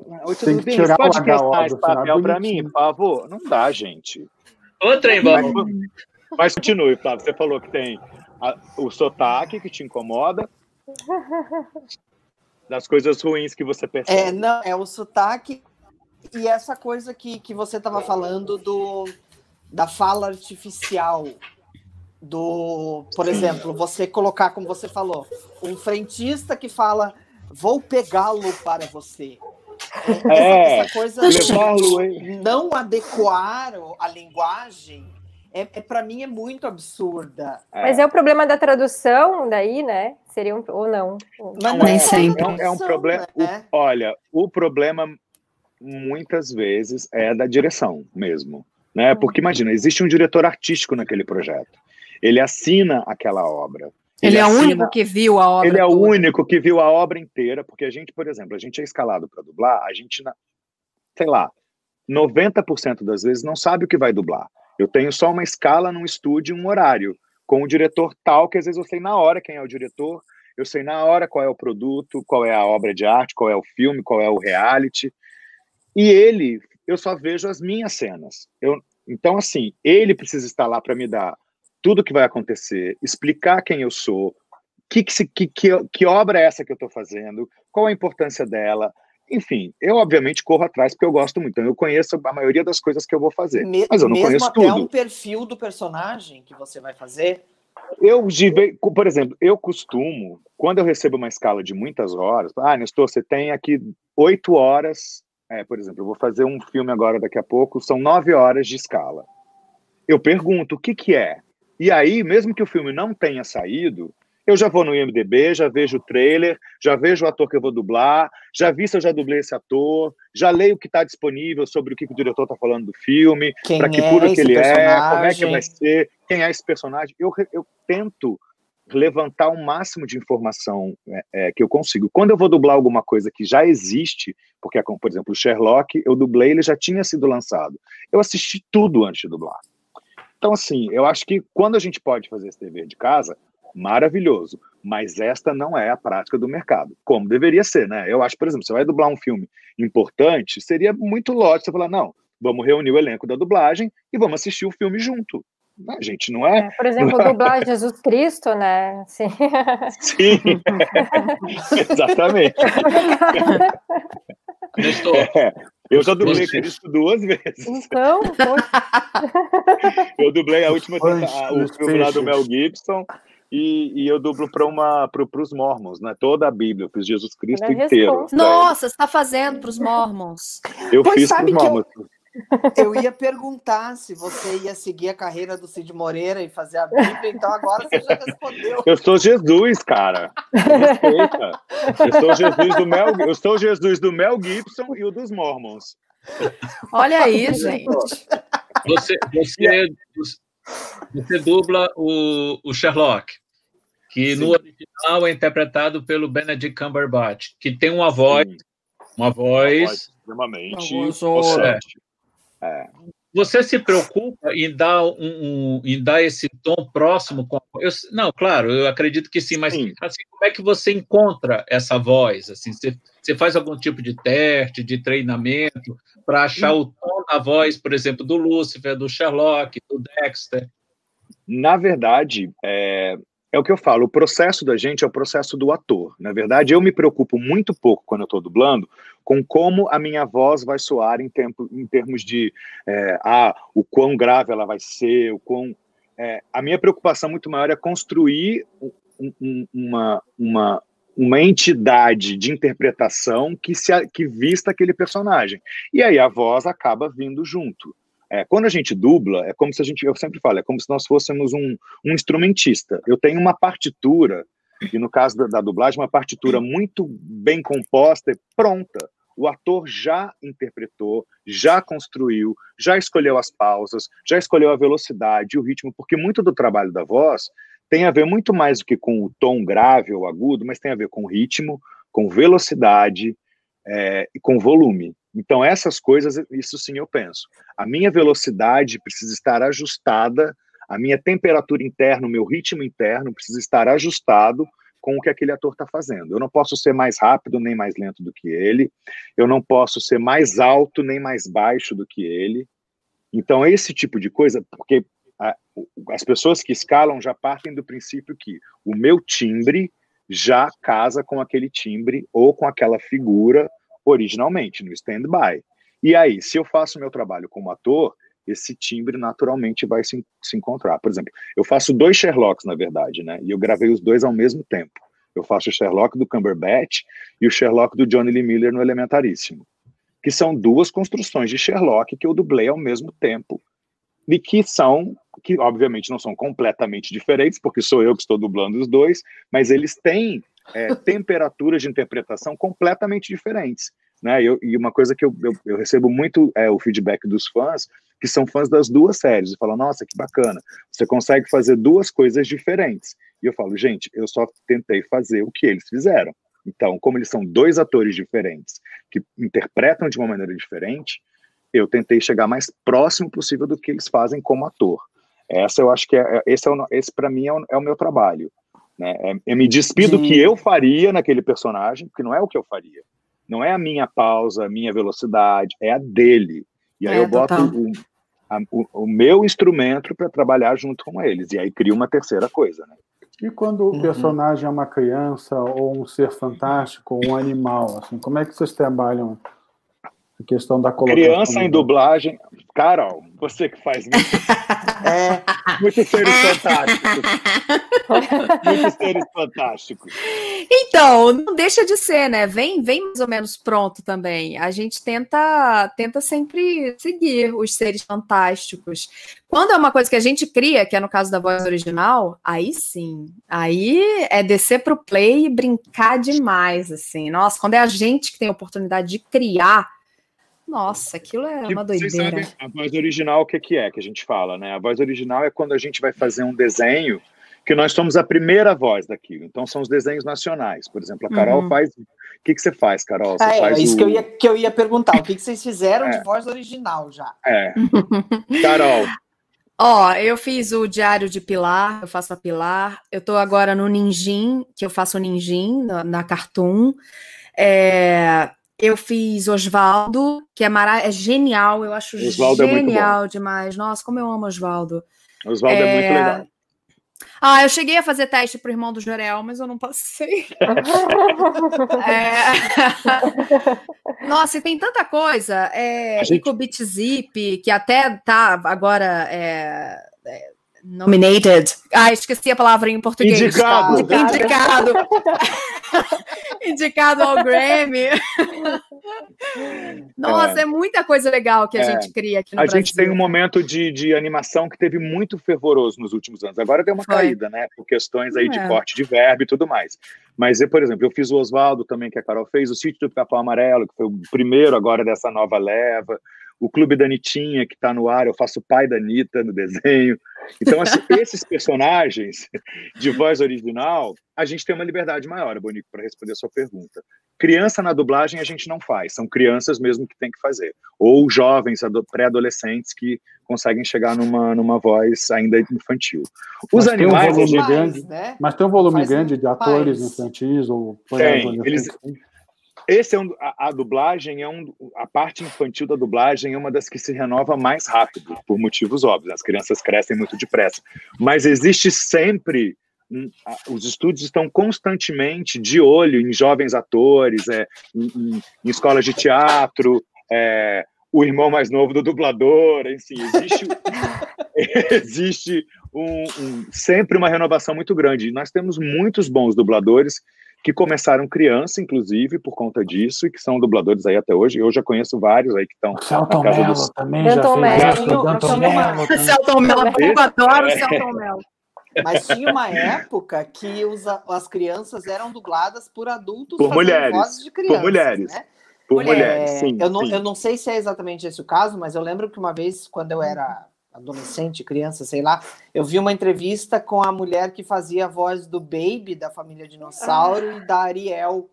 Bem? Você pode prestar esse papel para mim, por favor? Não dá, gente. Outra, hein, mas, mas continue, Flávio. Você falou que tem a, o sotaque que te incomoda. Das coisas ruins que você percebe. É, não, é o sotaque e essa coisa que, que você estava falando do, da fala artificial. Do, por exemplo, você colocar, como você falou, um frentista que fala vou pegá-lo para você. É, essa, essa coisa não adequar a linguagem é, é para mim é muito absurda. Mas é o problema da tradução daí, né? Seria um, ou não? Não, Nem é, sempre. É, é um problema. Né? O, olha, o problema muitas vezes é da direção mesmo, né? Uhum. Porque imagina, existe um diretor artístico naquele projeto. Ele assina aquela obra. Ele, ele é o único que viu a obra. Ele é o único que viu a obra inteira, porque a gente, por exemplo, a gente é escalado para dublar, a gente, sei lá, 90% das vezes não sabe o que vai dublar. Eu tenho só uma escala num estúdio, um horário, com o diretor tal, que às vezes eu sei na hora quem é o diretor, eu sei na hora qual é o produto, qual é a obra de arte, qual é o filme, qual é o reality. E ele, eu só vejo as minhas cenas. Eu, então, assim, ele precisa estar lá para me dar tudo o que vai acontecer, explicar quem eu sou, que, que, que, que obra é essa que eu estou fazendo, qual a importância dela. Enfim, eu obviamente corro atrás porque eu gosto muito. Então eu conheço a maioria das coisas que eu vou fazer. Me, mas eu não mesmo conheço até tudo. um perfil do personagem que você vai fazer. Eu, por exemplo, eu costumo, quando eu recebo uma escala de muitas horas, ah, Nestor, você tem aqui oito horas, é, por exemplo, eu vou fazer um filme agora daqui a pouco, são nove horas de escala. Eu pergunto, o que que é? E aí, mesmo que o filme não tenha saído, eu já vou no IMDB, já vejo o trailer, já vejo o ator que eu vou dublar, já vi se eu já dublei esse ator, já leio o que está disponível sobre o que, que o diretor está falando do filme, para que é puro que ele personagem? é, como é que vai ser, quem é esse personagem. Eu, eu tento levantar o máximo de informação é, é, que eu consigo. Quando eu vou dublar alguma coisa que já existe, porque, por exemplo, o Sherlock, eu dublei, ele já tinha sido lançado. Eu assisti tudo antes de dublar. Então, assim, eu acho que quando a gente pode fazer esse dever de casa, maravilhoso. Mas esta não é a prática do mercado, como deveria ser, né? Eu acho, por exemplo, você vai dublar um filme importante, seria muito lógico você falar, não, vamos reunir o elenco da dublagem e vamos assistir o filme junto. A gente não é. é por exemplo, dublar Jesus Cristo, né? Sim. Sim. Exatamente. É, eu já dublei Você... Cristo duas vezes. Então, eu dublei a última a, o filme lá do Mel Gibson e, e eu dublo para uma para os mormons, né? Toda a Bíblia, para Jesus Cristo é inteiro. Nossa, você está fazendo para os mormons? Eu pois fiz para os mormons. Eu, eu ia perguntar se você ia seguir a carreira do Cid Moreira e fazer a Bíblia, então agora você já respondeu. Eu sou Jesus, cara. Respeita. Eu sou Jesus do Mel, eu sou Jesus do Mel Gibson e o dos mormons. Olha aí, gente. Você, você, você dubla o, o Sherlock, que Sim. no original é interpretado pelo Benedict Cumberbatch, que tem uma voz, uma voz, extremamente é. Você se preocupa em dar, um, um, em dar esse tom próximo? Com, eu, não, claro, eu acredito que sim, mas sim. Assim, como é que você encontra essa voz? Assim, você, você faz algum tipo de teste, de treinamento, para achar o tom da voz, por exemplo, do Lúcifer, do Sherlock, do Dexter? Na verdade, é, é o que eu falo, o processo da gente é o processo do ator. Na verdade, eu me preocupo muito pouco quando eu estou dublando com como a minha voz vai soar em, tempo, em termos de é, ah, o quão grave ela vai ser, o quão. É, a minha preocupação muito maior é construir um, uma, uma, uma entidade de interpretação que, se, que vista aquele personagem. E aí a voz acaba vindo junto. É, quando a gente dubla, é como se a gente, eu sempre falo, é como se nós fôssemos um, um instrumentista. Eu tenho uma partitura, e no caso da, da dublagem, uma partitura muito bem composta e pronta. O ator já interpretou, já construiu, já escolheu as pausas, já escolheu a velocidade, o ritmo, porque muito do trabalho da voz tem a ver muito mais do que com o tom grave ou agudo, mas tem a ver com ritmo, com velocidade é, e com volume. Então, essas coisas, isso sim eu penso. A minha velocidade precisa estar ajustada, a minha temperatura interna, o meu ritmo interno precisa estar ajustado com o que aquele ator está fazendo. Eu não posso ser mais rápido nem mais lento do que ele, eu não posso ser mais alto nem mais baixo do que ele. Então, esse tipo de coisa, porque a, as pessoas que escalam já partem do princípio que o meu timbre já casa com aquele timbre ou com aquela figura originalmente, no stand-by. E aí, se eu faço meu trabalho como ator, esse timbre naturalmente vai se, se encontrar. Por exemplo, eu faço dois Sherlocks, na verdade, né? E eu gravei os dois ao mesmo tempo. Eu faço o Sherlock do Cumberbatch e o Sherlock do Johnny Lee Miller no Elementaríssimo, que são duas construções de Sherlock que eu dublei ao mesmo tempo e que são, que obviamente não são completamente diferentes, porque sou eu que estou dublando os dois, mas eles têm é, temperaturas de interpretação completamente diferentes. Né? Eu, e uma coisa que eu, eu, eu recebo muito é o feedback dos fãs, que são fãs das duas séries, e falam, nossa, que bacana, você consegue fazer duas coisas diferentes. E eu falo, gente, eu só tentei fazer o que eles fizeram. Então, como eles são dois atores diferentes, que interpretam de uma maneira diferente, eu tentei chegar mais próximo possível do que eles fazem como ator. Essa eu acho que é, é esse, é esse para mim é o, é o, meu trabalho. Né? É, eu me despido do que eu faria naquele personagem, porque não é o que eu faria. Não é a minha pausa, a minha velocidade, é a dele. E aí é, eu boto o, a, o, o, meu instrumento para trabalhar junto com eles. E aí cria uma terceira coisa, né? E quando o uhum. personagem é uma criança ou um ser fantástico ou um animal, assim, como é que vocês trabalham a questão da colocação. Criança em dublagem. Carol, você que faz muito, é, muitos seres fantásticos. muitos seres fantásticos. Então, não deixa de ser, né? Vem, vem mais ou menos pronto também. A gente tenta, tenta sempre seguir os seres fantásticos. Quando é uma coisa que a gente cria, que é no caso da voz original, aí sim. Aí é descer para o play e brincar demais, assim. Nossa, quando é a gente que tem a oportunidade de criar nossa, aquilo é uma doideira. Vocês sabem a voz original o que, que é que a gente fala, né? A voz original é quando a gente vai fazer um desenho que nós somos a primeira voz daquilo. Então são os desenhos nacionais. Por exemplo, a Carol uhum. faz. O que, que você faz, Carol? Você ah, é, faz isso o... que, eu ia, que eu ia perguntar. O que, que vocês fizeram é. de voz original já? É. Carol. Ó, eu fiz o Diário de Pilar, eu faço a Pilar. Eu tô agora no Ninjin, que eu faço o Ninjin na, na Cartoon. É, eu fiz Osvaldo, que é, mara... é genial, eu acho Osvaldo genial é demais. Nossa, como eu amo Osvaldo. Osvaldo é... é... muito legal. Ah, eu cheguei a fazer teste pro irmão do Jorel, mas eu não passei. é... Nossa, e tem tanta coisa. É, gente... Zip, que até tá agora é, é Nominated. Ah, esqueci a palavra em português. Indicado. Indicado. Indicado ao Grammy. Nossa, é. é. muita coisa legal que a é. gente cria aqui no A Brasil. gente tem um momento de, de animação que teve muito fervoroso nos últimos anos. Agora deu uma Foi. caída, né? Por questões aí de é. corte de verbo e tudo mais. Mas, eu, por exemplo, eu fiz o Oswaldo também, que a Carol fez, o Sítio do Capão Amarelo, que foi o primeiro agora dessa nova leva o Clube da Anitinha, que está no ar, eu faço o pai da Anitta no desenho. Então, assim, esses personagens de voz original, a gente tem uma liberdade maior, Bonico, para responder a sua pergunta. Criança na dublagem a gente não faz, são crianças mesmo que tem que fazer. Ou jovens, pré-adolescentes que conseguem chegar numa, numa voz ainda infantil. Os mas animais. Tem um volume grande, né? Mas tem um volume Faz grande de atores pais. infantis ou tem, eles, esse é um, a, a, dublagem é um, a parte infantil da dublagem é uma das que se renova mais rápido, por motivos óbvios. As crianças crescem muito depressa, mas existe sempre os estúdios estão constantemente de olho em jovens atores, é, em, em, em escolas de teatro, é, o irmão mais novo do dublador, enfim, existe, existe um, um, sempre uma renovação muito grande. Nós temos muitos bons dubladores que começaram criança, inclusive, por conta disso, e que são dubladores aí até hoje. Eu já conheço vários aí que estão Celton na casa Mello dos... também Celton já fez. Celton Mello. Celton Mello, eu adoro o É. Celton Mello. Mas tinha uma época que os, as crianças eram dubladas por adultos Por mulheres, vozes de por crianças, mulheres. né? Por Mulher. mulheres, É, sim. eu, não, sim. eu não sei se é exatamente esse o caso, mas eu lembro que uma vez, quando eu era adolescente, criança, sei lá, eu vi uma entrevista com a mulher que fazia a voz do Baby, da família Dinossauro, e da Ariel.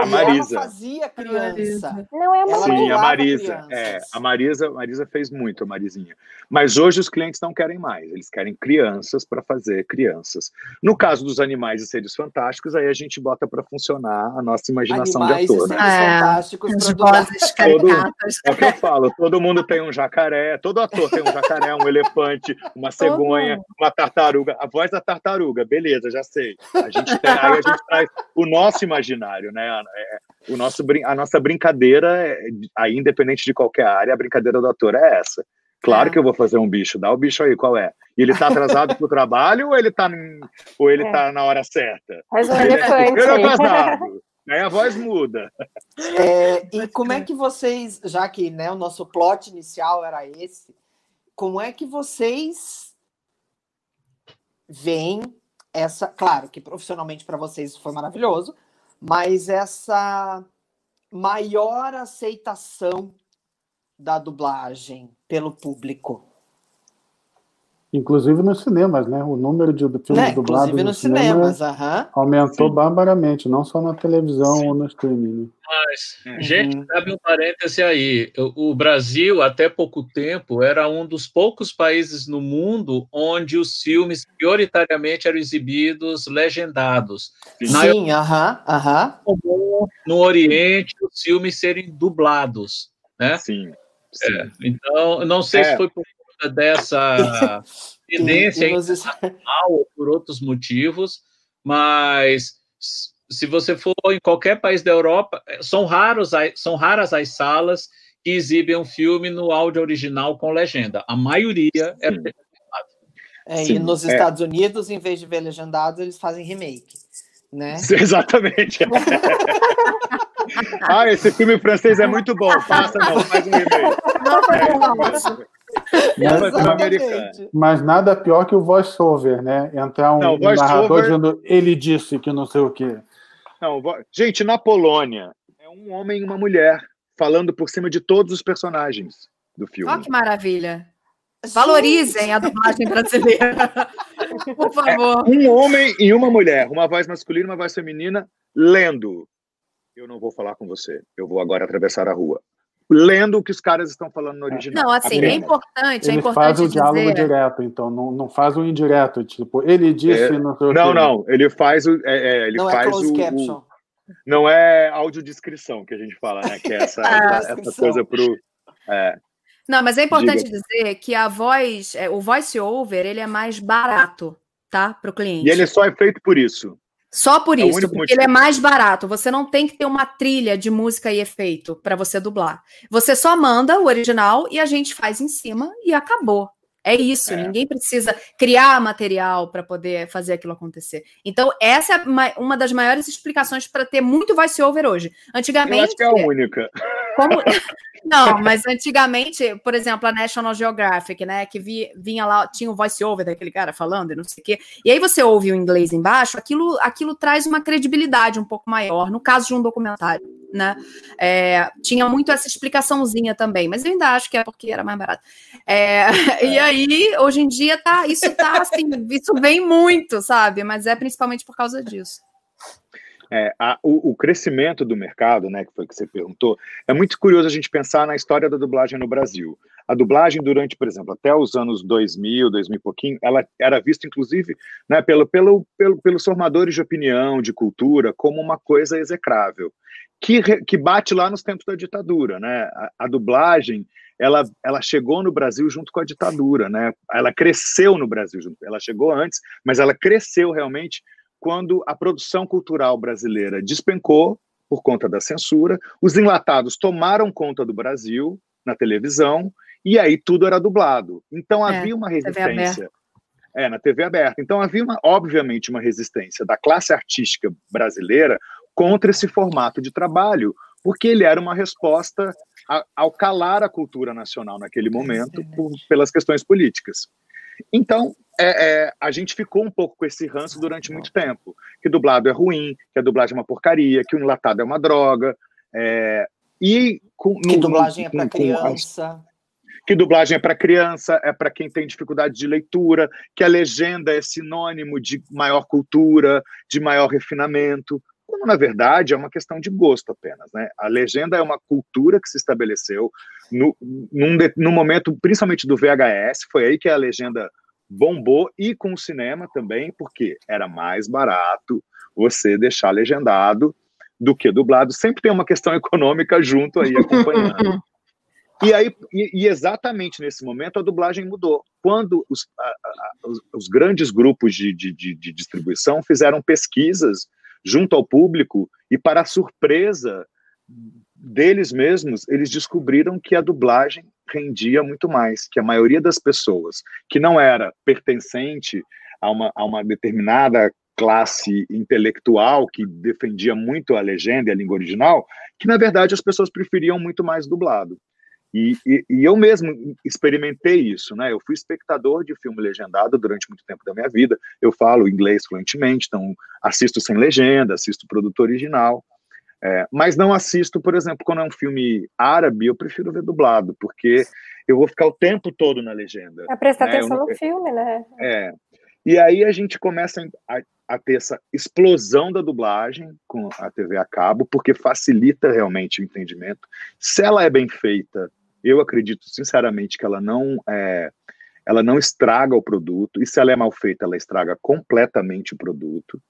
A Marisa. ela fazia criança. Não é uma Ela Sim, a Marisa. É, a Marisa, a Marisa fez muito, a Marizinha. Mas hoje os clientes não querem mais, eles querem crianças para fazer crianças. No caso dos animais e seres fantásticos, aí a gente bota para funcionar a nossa imaginação Animais de ator. né? seres É, fantásticos As vozes caricatas. É o que eu falo, todo mundo tem um jacaré, todo ator tem um jacaré, um elefante, uma cegonha, uma tartaruga. A voz da tartaruga, beleza, já sei. A gente tem, aí a gente traz o nosso imaginário, né? É, o nosso, brin- a nossa brincadeira, é, aí independente de qualquer área, a brincadeira do ator é essa. Claro É. que eu vou fazer um bicho, dá o bicho aí, qual é? E ele tá atrasado pro trabalho ou ele tá, ou ele É. tá na hora certa? Faz um Ele é atrasado. Aí a voz muda. É, e como é que vocês, já que né, o nosso plot inicial era esse, como é que vocês veem essa. Claro que profissionalmente para vocês foi maravilhoso, mas essa maior aceitação da dublagem pelo público. Inclusive nos cinemas, né? O número de filmes Né? dublados Inclusive no nos cinema cinemas, aham. aumentou Sim. barbaramente, não só na televisão Sim. ou no streaming. né? Mas, gente, Uhum. cabe um parêntese aí. O Brasil, até pouco tempo, era um dos poucos países no mundo onde os filmes prioritariamente eram exibidos legendados. Sim, aham, aham. comum no Oriente os filmes serem dublados, né? Sim. sim. Então, eu não sei É. se foi por dessa tendência internacional ou por outros motivos, mas se você for em qualquer país da Europa, eh, são raros, são raras as salas que exibem um filme no áudio original com legenda. A maioria é Sim. É, Sim, e nos é. Estados Unidos, em vez de ver legendados, eles fazem remake, né? Exatamente. ah, esse filme francês é muito bom. Faça não, faz um remake. Não foi É, bom. Mas. Mas nada pior que o voice-over, né? Entrar um, Não, um narrador dizendo ele disse que não sei o quê. Não, vo- gente, na Polônia é um homem e uma mulher falando por cima de todos os personagens do filme. Olha que maravilha. Valorizem a dublagem brasileira. Por favor. Um homem e uma mulher, uma voz masculina e uma voz feminina, lendo. Eu não vou falar com você, eu vou agora atravessar a rua. Lendo o que os caras estão falando no original. Não, assim, é importante, é Ele importante faz o dizer. diálogo direto, então não, não faz o indireto, tipo, ele disse É, não Não, não, ele faz o. é, é, ele Não é faz close o, caption. o- Não é audiodescrição que a gente fala, né? Que é essa, Ah, essa, essa coisa pro. É, Não, mas é importante dizer que a voz, é, o voice over, ele é mais barato, tá? Para o cliente. e ele só é feito por isso. Só por É isso, porque motivo. ele é mais barato. Você não tem que ter uma trilha de música e efeito para você dublar. Você só manda o original e a gente faz em cima e acabou. É isso, É. ninguém precisa criar material para poder fazer aquilo acontecer. Então, essa é ma- uma das maiores explicações para ter muito voice-over hoje. Eu Antigamente, acho que é a única. como... Não, mas antigamente, por exemplo, a National Geographic, né, que vi- vinha lá, tinha o voice-over daquele cara falando e não sei o quê, e aí você ouve o inglês embaixo, aquilo, aquilo traz uma credibilidade um pouco maior, no caso de um documentário, né, É, tinha muito essa explicaçãozinha também, mas eu ainda acho que é porque era mais barato. É, e aí, hoje em dia, tá, isso tá assim, isso vem muito, sabe, mas é principalmente por causa disso. É, a- o, o crescimento do mercado, né, que foi que você perguntou, é muito curioso a gente pensar na história da dublagem no Brasil. A dublagem durante, por exemplo, até os anos 2000, 2000 e pouquinho, ela era vista, inclusive, né, pelo, pelo, pelo, pelos formadores de opinião, de cultura, como uma coisa execrável, que, que bate lá nos tempos da ditadura. Né? A, a dublagem, ela, ela chegou no Brasil junto com a ditadura, né? ela cresceu no Brasil, ela chegou antes, mas ela cresceu realmente quando a produção cultural brasileira despencou por conta da censura, os enlatados tomaram conta do Brasil na televisão e aí tudo era dublado. Então É, havia uma resistência. É, na TV aberta. Então havia, uma, obviamente, uma resistência da classe artística brasileira contra esse formato de trabalho, porque ele era uma resposta a, ao calar a cultura nacional naquele momento por, pelas questões políticas. Então, é, é, a gente ficou um pouco com esse ranço durante muito tempo, que dublado é ruim, que a dublagem é uma porcaria, que o enlatado é uma droga, é, e com, que dublagem é para criança que dublagem é para criança, é para quem tem dificuldade de leitura, que a legenda é sinônimo de maior cultura, de maior refinamento, quando na verdade é uma questão de gosto apenas. Né? A legenda é uma cultura que se estabeleceu no, num, no momento, principalmente do VHS, foi aí que a legenda bombou, e com o cinema também, porque era mais barato você deixar legendado do que dublado. Sempre tem uma questão econômica junto aí acompanhando. E aí, e, e, exatamente nesse momento, a dublagem mudou. Quando os, a, a, os, os grandes grupos de, de, de, distribuição fizeram pesquisas junto ao público, e para surpresa deles mesmos, eles descobriram que a dublagem rendia muito mais, que a maioria das pessoas que não era pertencente a uma, a uma determinada classe intelectual que defendia muito a legenda e a língua original, que na verdade as pessoas preferiam muito mais dublado. E, e, e, eu mesmo experimentei isso, né? Eu fui espectador de filme legendado durante muito tempo da minha vida. Eu falo inglês fluentemente, então assisto sem legenda, assisto produto original. É, mas não assisto, por exemplo, quando é um filme árabe, eu prefiro ver dublado, porque eu vou ficar o tempo todo na legenda. É prestar né? atenção não... no filme, né? É. E aí a gente começa a, a ter essa explosão da dublagem com a TV a cabo, porque facilita realmente o entendimento. Se ela é bem feita, eu acredito sinceramente que ela não é, ela não estraga o produto, e se ela é mal feita, ela estraga completamente o produto.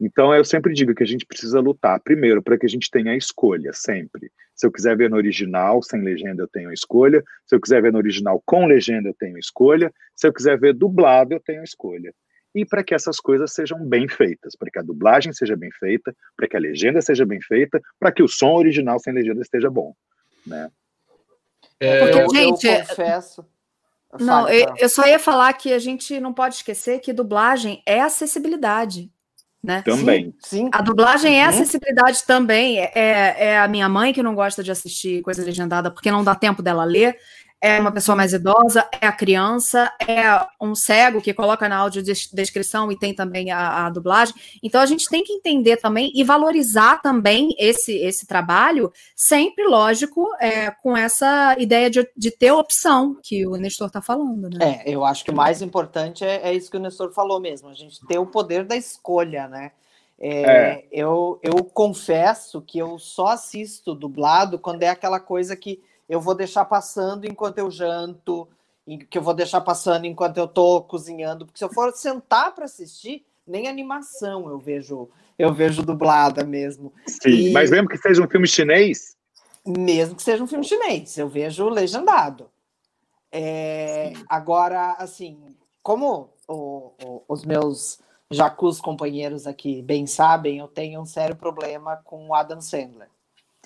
Então eu sempre digo que a gente precisa lutar, primeiro, para que a gente tenha a escolha, sempre. Se eu quiser ver no original, sem legenda, eu tenho a escolha. Se eu quiser ver no original com legenda, eu tenho a escolha. Se eu quiser ver dublado, eu tenho a escolha. E para que essas coisas sejam bem feitas, para que a dublagem seja bem feita, para que a legenda seja bem feita, para que o som original sem legenda esteja bom, né? É, Porque, eu, gente, eu confesso. Não, eu, eu, só ia falar que a gente não pode esquecer que dublagem é acessibilidade. Né? Também. Sim, sim. A dublagem é uhum. acessibilidade também. É, é a minha mãe que não gosta de assistir coisa legendada porque não dá tempo dela ler é uma pessoa mais idosa, é a criança, é um cego que coloca na audiodescrição e tem também a, a, dublagem. Então a gente tem que entender também e valorizar também esse, esse trabalho, sempre, lógico, é, com essa ideia de, de ter opção que o Nestor está falando. Né? É, eu acho que o mais importante é, é isso que o Nestor falou mesmo, a gente ter o poder da escolha, né? É, é. Eu, eu confesso que eu só assisto dublado quando é aquela coisa que eu vou deixar passando enquanto eu janto, que eu vou deixar passando enquanto eu estou cozinhando, porque se eu for sentar para assistir, nem animação eu vejo, eu vejo dublada mesmo. Sim, e... mas mesmo que seja um filme chinês? Mesmo que seja um filme chinês, eu vejo legendado. É, agora, assim, como o, o, os meus jacus companheiros aqui bem sabem, eu tenho um sério problema com o Adam Sandler.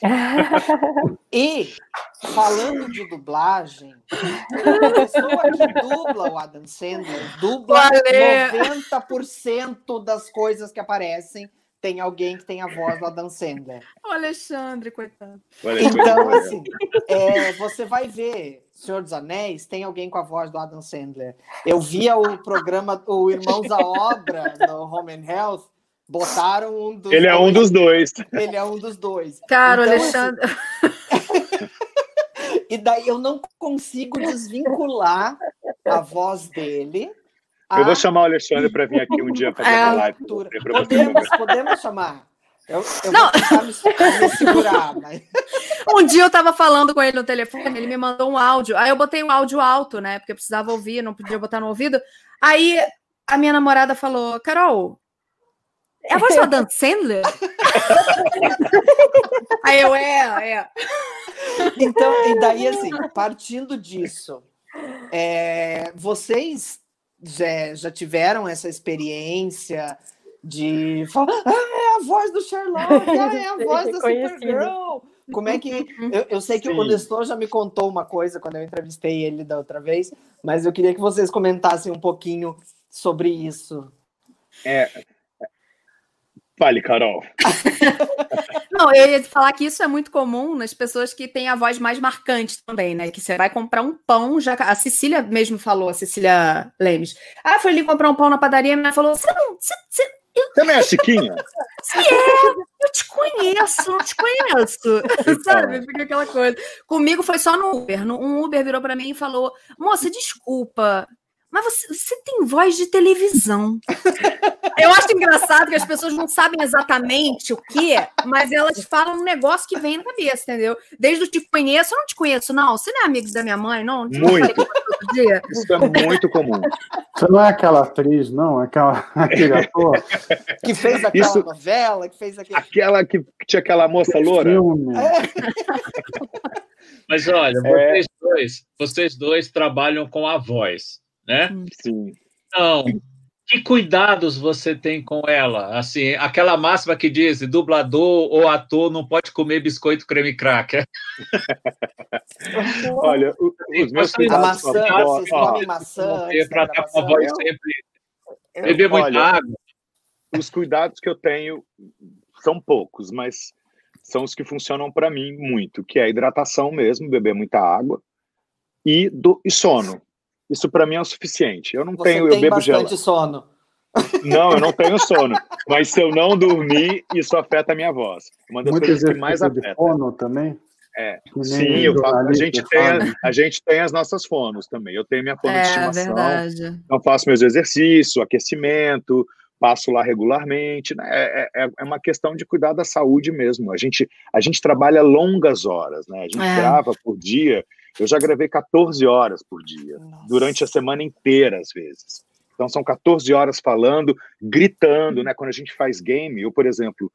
e falando de dublagem, a pessoa que dubla o Adam Sandler dubla Valeu. 90% das coisas que aparecem. Tem alguém que tem a voz do Adam Sandler. O Alexandre, coitado. Então, assim, é, você vai ver Senhor dos Anéis, tem alguém com a voz do Adam Sandler. Eu via o programa, o Irmãos à Obra, no Home and Health, Botaram um dos. Ele é um dos dois. Ele é um dos dois. Cara, então, Alexandre. Assim... e daí eu não consigo desvincular a voz dele. Eu vou chamar o Alexandre para vir aqui um dia fazer é, uma live. Podemos, podemos chamar. Eu, eu não. vou me, me segurar, mas... Um dia eu estava falando com ele no telefone, ele me mandou um áudio. Aí eu botei um áudio alto, né? Porque eu precisava ouvir, não podia botar no ouvido. Aí a minha namorada falou: Carol, é a voz do Adam Sandler? Aí eu, é, é. Então, e daí, assim, partindo disso, é, vocês já, já tiveram essa experiência de falar, ah, é a voz do Sherlock, ah, é a voz da Supergirl. Como é que. Eu, eu sei que Sim. o Nestor já me contou uma coisa quando eu entrevistei ele da outra vez, mas eu queria que vocês comentassem um pouquinho sobre isso? É. Fale, Carol. Não, eu ia falar que isso é muito comum nas pessoas que têm a voz mais marcante também, né? Que você vai comprar um pão, já a Cecília mesmo falou, a Cecília Lemes. Ah, foi ali comprar um pão na padaria, a menina falou: você não. Você, você, eu... Também é Chiquinha? Sim, é, eu te conheço, não te conheço. Então. Sabe? Fica aquela coisa. Comigo foi só no Uber. Um Uber virou para mim e falou: Moça, desculpa, mas você, você, tem voz de televisão. Eu acho engraçado que as pessoas não sabem exatamente o que, mas elas falam um negócio que vem na cabeça, entendeu? Desde o te conheço, eu não te conheço, não. Você não é amigo da minha mãe, não? não muito. Isso é muito comum. Você não é aquela atriz, não? É aquela, aquele ator? que fez aquela Isso, novela, que fez aquele... Aquela que tinha aquela moça loura? Filme. É. Mas olha, é. vocês, dois, vocês dois trabalham com a voz né? Sim. Então, que cuidados você tem com ela? Assim, aquela máxima que diz: dublador ou ator não pode comer biscoito creme cracker. Olha, os meus cuidados maçã, a voz, ó, maçã para estar com a voz sempre eu, beber muita olha, água. Os cuidados que eu tenho são poucos, mas são os que funcionam para mim muito, que é a hidratação mesmo, beber muita água e, do, e sono. Isso para mim é o suficiente. Eu não Você tenho, tem eu bebo bastante gelo. sono. Não, eu não tenho sono. Mas se eu não dormir, isso afeta a minha voz. Uma das Muito coisas que mais afeta. fono também? É, sim, eu faço, a, gente tem a, a, gente tem as nossas fonos também. Eu tenho minha fono é, de estimação. Verdade. Então, faço meus exercícios, aquecimento, passo lá regularmente. Né? É, é, é, uma questão de cuidar da saúde mesmo. A gente, a gente trabalha longas horas, né? A gente é. grava por dia eu já gravei 14 horas por dia, Nossa. durante a semana inteira, às vezes. Então são 14 horas falando, gritando, né? Quando a gente faz game, eu, por exemplo,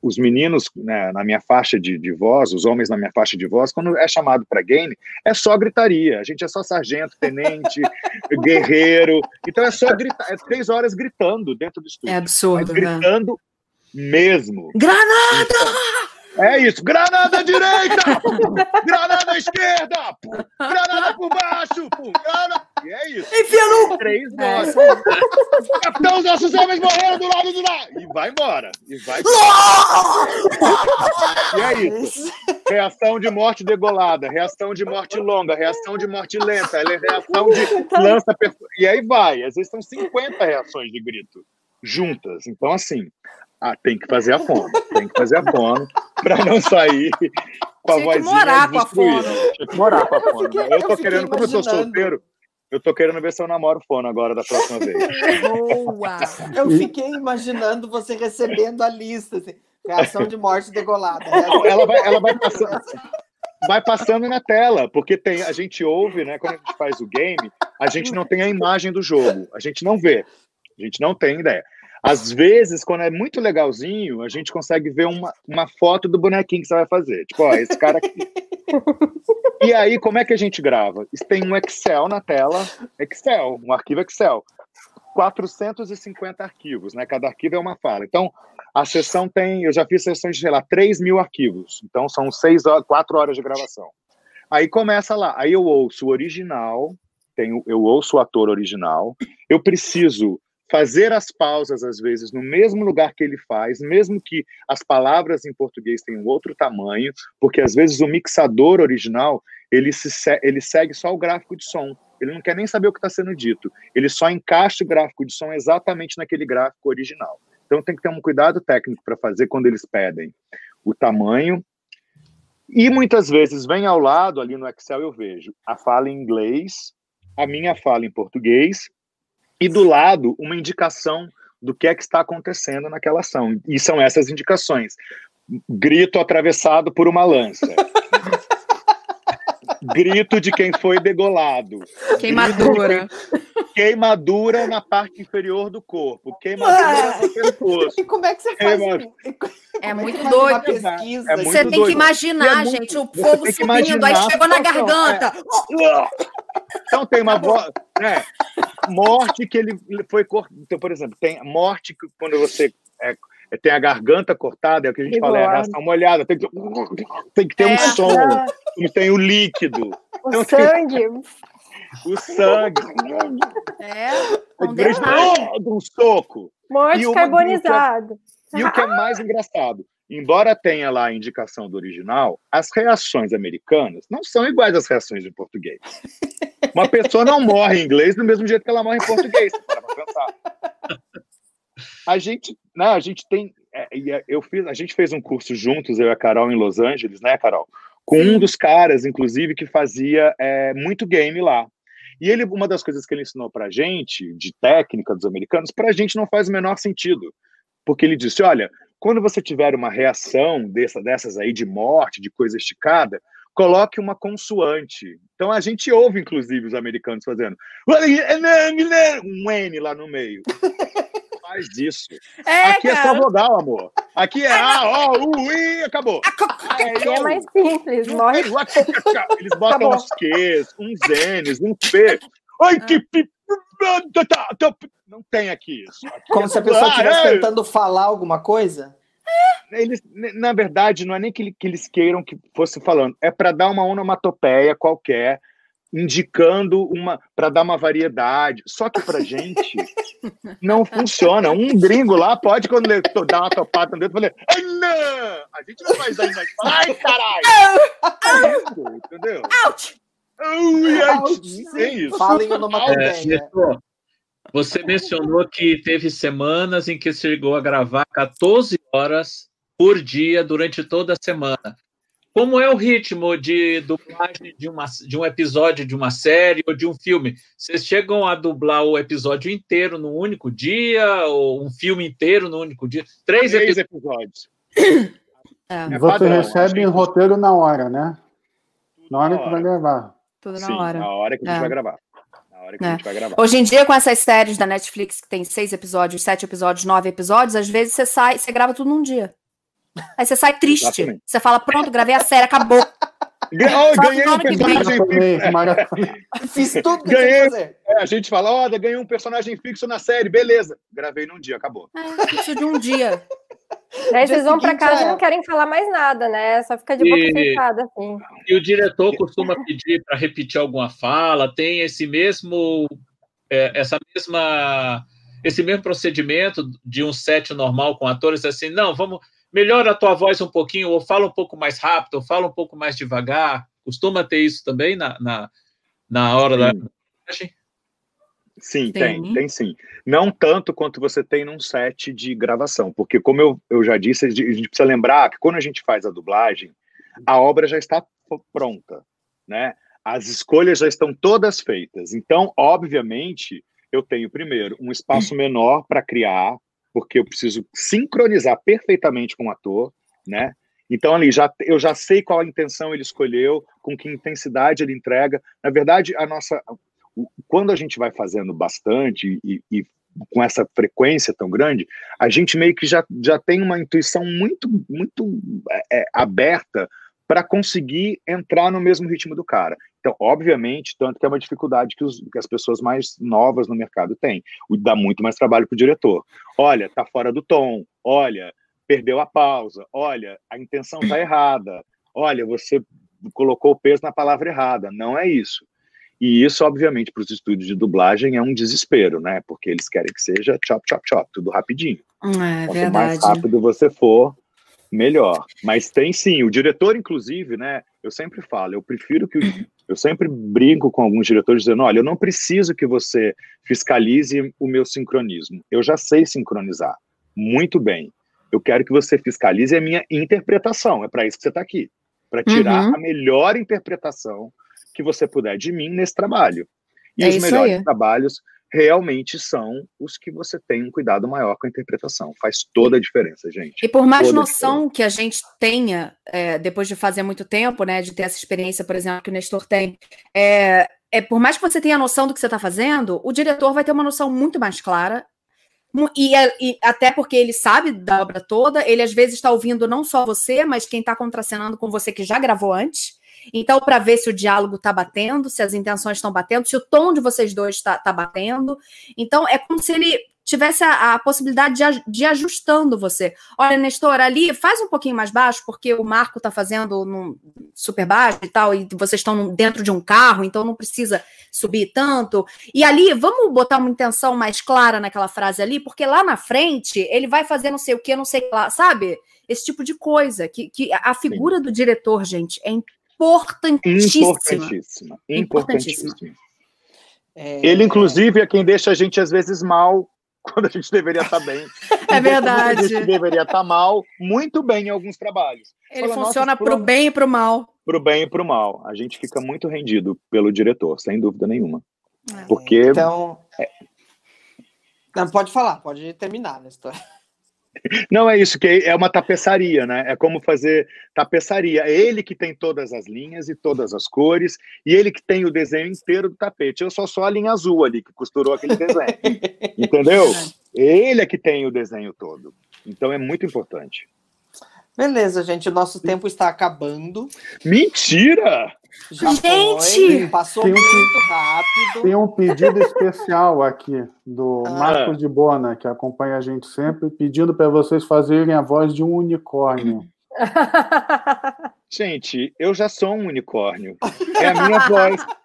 os meninos né, na minha faixa de, de, voz, os homens na minha faixa de voz, quando é chamado para game, é só gritaria. A gente é só sargento, tenente, guerreiro. Então é só gritar, é três horas gritando dentro do estúdio. É absurdo. Mas gritando né? mesmo. Granada! É isso. Granada direita! granada esquerda! Granada por baixo! Granada... E é isso. Enfia no... Três horas. Capitão, os nossos homens morreram do lado do lado. E vai embora. E vai e é isso. Reação de morte degolada, reação de morte longa, reação de morte lenta, é reação de lança... E aí vai. Às vezes são 50 reações de grito juntas. Então, assim, ah, tem que fazer a fono. Tem que fazer a fono para não sair com a Tinha vozinha morar com a. Tinha que morar com a fono. Eu, fiquei, eu tô eu querendo, como eu sou solteiro, eu tô querendo ver se eu namoro fono agora da próxima vez. Boa! Eu fiquei imaginando você recebendo a lista, assim, reação de morte degolada. Não, ela vai, ela vai passando. Vai passando na tela, porque tem, a gente ouve, né? Quando a gente faz o game, a gente não tem a imagem do jogo, a gente não vê, a gente não tem ideia. Às vezes, quando é muito legalzinho, a gente consegue ver uma, uma foto do bonequinho que você vai fazer. Tipo, ó, esse cara aqui. e aí, como é que a gente grava? Tem um Excel na tela, Excel, um arquivo Excel. 450 arquivos, né? Cada arquivo é uma fala. Então, a sessão tem, eu já fiz sessões de, sei lá, 3 mil arquivos. Então, são seis horas, 4 horas de gravação. Aí começa lá, aí eu ouço o original, tenho, eu ouço o ator original, eu preciso fazer as pausas, às vezes, no mesmo lugar que ele faz, mesmo que as palavras em português tenham outro tamanho, porque às vezes o mixador original ele, se, ele segue só o gráfico de som. Ele não quer nem saber o que está sendo dito. Ele só encaixa o gráfico de som exatamente naquele gráfico original. Então tem que ter um cuidado técnico para fazer quando eles pedem o tamanho. E muitas vezes vem ao lado, ali no Excel, eu vejo a fala em inglês, a minha fala em português e do lado uma indicação do que é que está acontecendo naquela ação. E são essas indicações. Grito atravessado por uma lança. Grito de quem foi degolado. Queimadura. Queimadura na parte inferior do corpo. Queimadura no pescoço. E como é que você faz É muito doido. É muito você tem que imaginar, é gente, o fogo subindo, aí chegou na garganta. É. Então tem uma voz. Né? Morte que ele foi cortado. Então, por exemplo, tem morte que quando você é, é, tem a garganta cortada, é o que a gente que fala, é a reação molhada, tem que, tem que ter é, um som, não tem o líquido. O então, sangue. Tem, o sangue. É, um soco. Morte carbonizado. E o que é mais engraçado, embora tenha lá a indicação do original, as reações americanas não são iguais às reações em português. Uma pessoa não morre em inglês do mesmo jeito que ela morre em português. Para pensar. A gente, né, a gente tem, é, é, eu fiz, a gente fez um curso juntos, eu e a Carol em Los Angeles, né, Carol? Com um dos caras, inclusive, que fazia é, muito game lá. E ele, uma das coisas que ele ensinou para gente, de técnica dos americanos, para a gente não faz o menor sentido. Porque ele disse: olha, quando você tiver uma reação dessa, dessas aí de morte, de coisa esticada, coloque uma consoante. Então a gente ouve, inclusive, os americanos fazendo um N lá no meio. Faz isso. É, Aqui cara. é só vogal, amor. Aqui é A, O, U, I, acabou. Aqui é mais simples. Morre. Eles botam uns Qs, uns Ns, um P. Ai, que não tem aqui isso. Aqui Como é se a pessoa estivesse tentando falar alguma coisa? Eles, na verdade, não é nem que, que eles queiram que fosse falando, é para dar uma onomatopeia qualquer, indicando uma. para dar uma variedade. Só que para gente não funciona. Um gringo lá pode, quando ele dar uma topada no dedo, falar: não! A gente não faz ainda. Ai, caralho! É entendeu? Ouch! Tem isso. Falem onomatopeia. É, você mencionou que teve semanas em que você chegou a gravar 14 horas por dia durante toda a semana. Como é o ritmo de dublagem de, uma, de um episódio de uma série ou de um filme? Vocês chegam a dublar o episódio inteiro no único dia ou um filme inteiro no único dia? Três, Três episódios. episódios. É. Você padrão, recebe o roteiro na hora, né? Na hora que vai gravar. Tudo na Sim, hora. Na hora que a gente é. vai gravar hora que é. a gente vai gravar. Hoje em dia, com essas séries da Netflix que tem seis episódios, sete episódios, nove episódios, às vezes você sai, você grava tudo num dia. Aí você sai triste. Exatamente. Você fala, pronto, gravei a série, acabou. Oh, ganhei um personagem fixo. Fiz tudo que ganhei, fazer. É, a gente fala, olha, ganhei um personagem fixo na série, beleza. Gravei num dia, acabou. É, fixo de um dia. Aí vocês vão para casa e não querem falar mais nada, né? Só fica de boca e, fechada, assim. E o diretor costuma pedir para repetir alguma fala, tem esse mesmo, é, essa mesma, esse mesmo procedimento de um set normal com atores, assim, não, vamos, melhora a tua voz um pouquinho, ou fala um pouco mais rápido, ou fala um pouco mais devagar. Costuma ter isso também na, na, na hora da Sim, tem, tem sim. Não tanto quanto você tem num set de gravação, porque como eu, eu já disse, a gente precisa lembrar que quando a gente faz a dublagem, a obra já está pronta, né? As escolhas já estão todas feitas. Então, obviamente, eu tenho primeiro um espaço menor para criar, porque eu preciso sincronizar perfeitamente com o ator, né? Então, ali, já, eu já sei qual a intenção ele escolheu, com que intensidade ele entrega. Na verdade, a nossa, quando a gente vai fazendo bastante e, e, com essa frequência tão grande, a gente meio que já, já tem uma intuição muito, muito é, é aberta para conseguir entrar no mesmo ritmo do cara. Então, obviamente, tanto que é uma dificuldade que, os, que as pessoas mais novas no mercado têm. Dá muito mais trabalho para o diretor. Olha, tá fora do tom. Olha, perdeu a pausa. Olha, a intenção tá errada. Olha, você colocou o peso na palavra errada. Não é isso. E isso, obviamente, para os estúdios de dublagem é um desespero, né? Porque eles querem que seja chop, chop, chop, tudo rapidinho. É Quanto verdade. mais rápido você for, melhor. Mas tem sim, o diretor, inclusive, né? Eu sempre falo, eu prefiro que. Eu sempre brinco com alguns diretores dizendo: olha, eu não preciso que você fiscalize o meu sincronismo. Eu já sei sincronizar muito bem. Eu quero que você fiscalize a minha interpretação. É para isso que você está aqui para tirar uhum. a melhor interpretação que você puder de mim nesse trabalho. E é os melhores aí. trabalhos realmente são os que você tem um cuidado maior com a interpretação. Faz toda a diferença, gente. E por mais toda noção que a gente tenha, é, depois de fazer muito tempo, né, de ter essa experiência, por exemplo, que o Nestor tem, é, é por mais que você tenha noção do que você está fazendo, o diretor vai ter uma noção muito mais clara. E, é, e, até porque ele sabe da obra toda, ele às vezes está ouvindo não só você, mas quem está contracenando com você que já gravou antes. Então, para ver se o diálogo está batendo, se as intenções estão batendo, se o tom de vocês dois está tá batendo. Então, é como se ele tivesse a, a possibilidade de, de ajustando você. Olha, Nestor, ali faz um pouquinho mais baixo, porque o Marco está fazendo num super baixo e tal, e vocês estão dentro de um carro, então não precisa subir tanto. E ali, vamos botar uma intenção mais clara naquela frase ali, porque lá na frente ele vai fazer não sei o que, não sei lá, sabe? Esse tipo de coisa. Que, que a figura Sim. do diretor, gente, é importantíssima. Importantíssima. Importantíssima. É... Ele, inclusive, é quem deixa a gente, às vezes, mal quando a gente deveria estar bem. É verdade. A gente deveria estar mal, muito bem em alguns trabalhos. Ele Fala, funciona para o bem e para o mal. Para o bem e para o mal. A gente fica muito rendido pelo diretor, sem dúvida nenhuma. É. Porque. Então. É... Não, pode falar, pode terminar na história. Não é isso, que é uma tapeçaria, né? É como fazer tapeçaria. É ele que tem todas as linhas e todas as cores, e ele que tem o desenho inteiro do tapete. Eu só sou a linha azul ali que costurou aquele desenho. Entendeu? Ele é que tem o desenho todo. Então é muito importante. Beleza, gente, o nosso tempo está acabando. Mentira! Já gente! Foi, passou tem um, muito rápido. Tem um pedido especial aqui do ah. Marcos de Bona, que acompanha a gente sempre, pedindo para vocês fazerem a voz de um unicórnio. Gente, eu já sou um unicórnio. É a minha voz.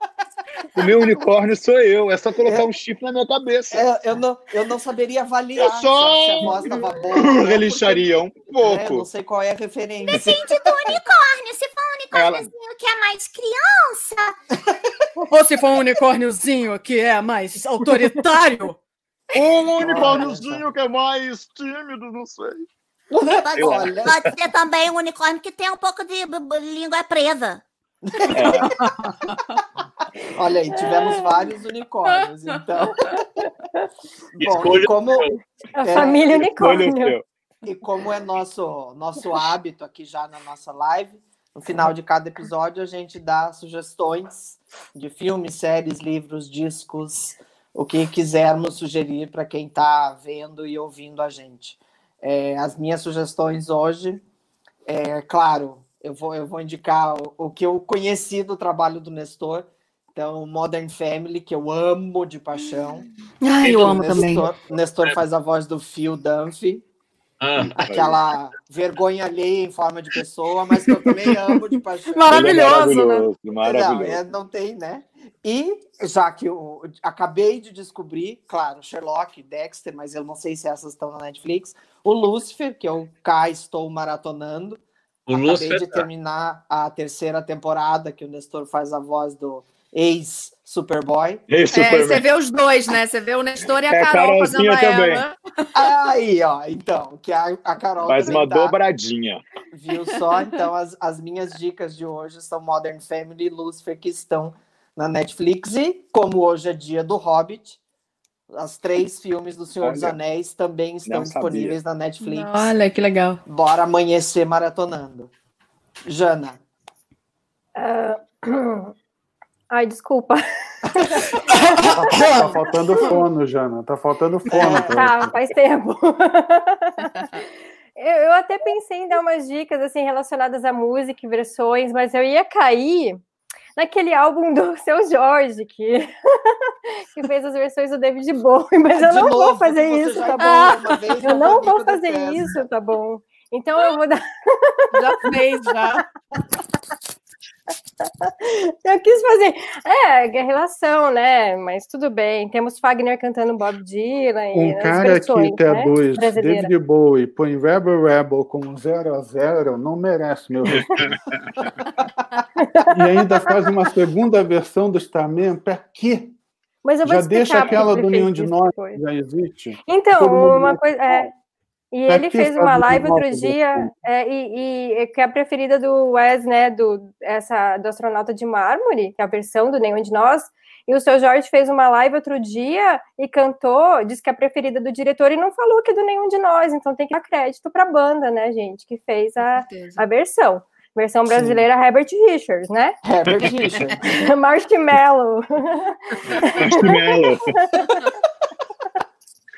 O meu unicórnio sou eu. É só colocar é, um chifre na minha cabeça. É, eu, não, eu não saberia avaliar eu só... se a voz estava boa. Um pouco. É, não sei qual é a referência. Depende do unicórnio. Se for um unicórniozinho Ela... que é mais criança. Ou se for um unicórniozinho que é mais autoritário. Ou um unicórniozinho que é mais tímido, não sei. Pode, pode ser também um unicórnio que tem um pouco de língua presa. É. Olha aí, tivemos vários unicórnios, então. Bom, como a é, família unicórnio. E como é nosso nosso hábito aqui já na nossa live, no final de cada episódio a gente dá sugestões de filmes, séries, livros, discos, o que quisermos sugerir para quem está vendo e ouvindo a gente. É, as minhas sugestões hoje, é claro, eu vou, eu vou indicar o, o, que eu conheci do trabalho do Nestor. Então, Modern Family, que eu amo de paixão. Ah, eu amo Nestor, também. Nestor faz a voz do Phil Dunphy. Ah, aquela vergonha alheia em forma de pessoa, mas que eu também amo de paixão. Maravilhoso, é maravilhoso né? Maravilhoso. Não, é, não tem, né? E já que eu acabei de descobrir, claro, Sherlock, Dexter, mas eu não sei se essas estão na Netflix, o Lucifer, que eu cá estou maratonando. O Acabei Lúcifer... de terminar a terceira temporada, que o Nestor faz a voz do ex-Superboy. Ex é, você vê os dois, né? Você vê o Nestor e a é, Carol fazendo a também. ela. Aí, ó, então, que a, a Carol Faz uma tá, dobradinha. Viu só? Então, as, as minhas dicas de hoje são Modern Family e Lucifer, que estão na Netflix. E, como hoje é dia do Hobbit, as três filmes do Senhor Olha, dos Anéis também estão disponíveis na Netflix. Olha, que legal. Bora amanhecer maratonando. Jana. Uh... Ai, desculpa. tá, faltando fono, Jana. Tá faltando fono. É, tá, faz tempo. eu, eu até pensei em dar umas dicas assim relacionadas à música e versões, mas eu ia cair naquele álbum do seu Jorge, que, que fez as versões do David Bowie, mas eu não novo, vou fazer isso, tá bom? eu não vou fazer isso, tá bom? Então eu vou dar. Já fez, já. Eu quis fazer. É, é, relação, né? Mas tudo bem. Temos Fagner cantando Bob Dylan. Um cara que traduz né? David Bowie põe Rebel Rebel com zero a zero não merece meu respeito. e ainda faz uma segunda versão do Starman. Pra quê? Mas eu vou já deixa aquela do Nenhum de Nós, já existe. Então, uma coisa. É, e ele fez uma live outro dia, é, e, e, que é a preferida do Wes, né, do, essa, do Astronauta de Mármore, que é a versão do Nenhum de Nós, e o seu Jorge fez uma live outro dia e cantou, disse que é a preferida do diretor e não falou que é do Nenhum de Nós, então tem que dar crédito para a banda, né, gente, que fez a, a versão. Versão brasileira Sim. Herbert Richards, né? Herbert Richards. Marshmallow. Marshmallow.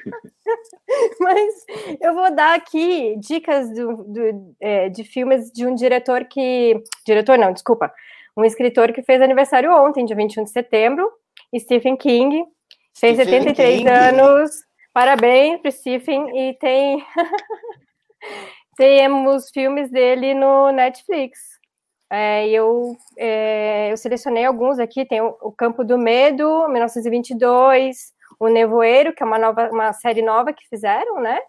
Mas eu vou dar aqui dicas do, do, é, de filmes de um diretor que. Diretor, não, desculpa. Um escritor que fez aniversário ontem, dia 21 de setembro, Stephen King. Fez Stephen 73 King. anos. Parabéns para Stephen e tem temos filmes dele no Netflix. É, eu, é, eu selecionei alguns aqui, tem o, o, Campo do Medo, 1922, O Nevoeiro, que é uma, nova, uma série nova que fizeram, né?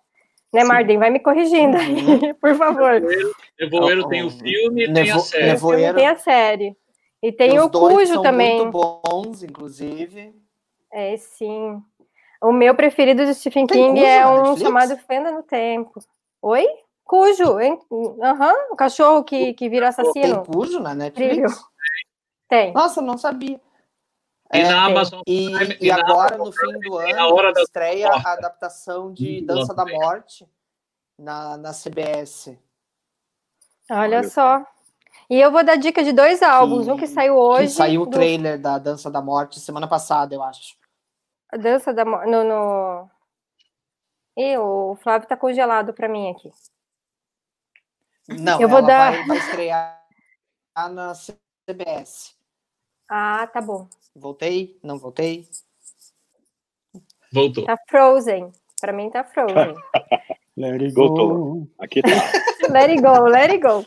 Né, Marden? Vai me corrigindo aí, uhum. por favor. Nevoeiro, tem o filme e Nevo, tem a série. Nevoeiro. Tem a série. E tem o Cujo também. muito bons, inclusive. É, sim. O meu preferido de Stephen tem King é um chamado Fenda no Tempo. Oi? Cujo, hein? Uhum, o cachorro que, que vira assassino. Tem Cujo na Netflix? Tem. Nossa, não sabia. E é, na Amazon E, e, e agora, no fim do ano, estreia a adaptação de Dança da Morte na, na CBS. Olha, Olha só. E eu vou dar dica de dois álbuns. Que, um que saiu hoje. Que saiu o do... trailer da Dança da Morte semana passada, eu acho. A Dança da Morte. No, no... E o Flávio tá congelado para mim aqui. Não, eu vou dar... vai, vai estrear na CBS. Ah, tá bom. Voltei? Não voltei? Voltou. Tá Frozen. Para mim tá Frozen. let it go. Voltou. Aqui tá. let it go, let it go.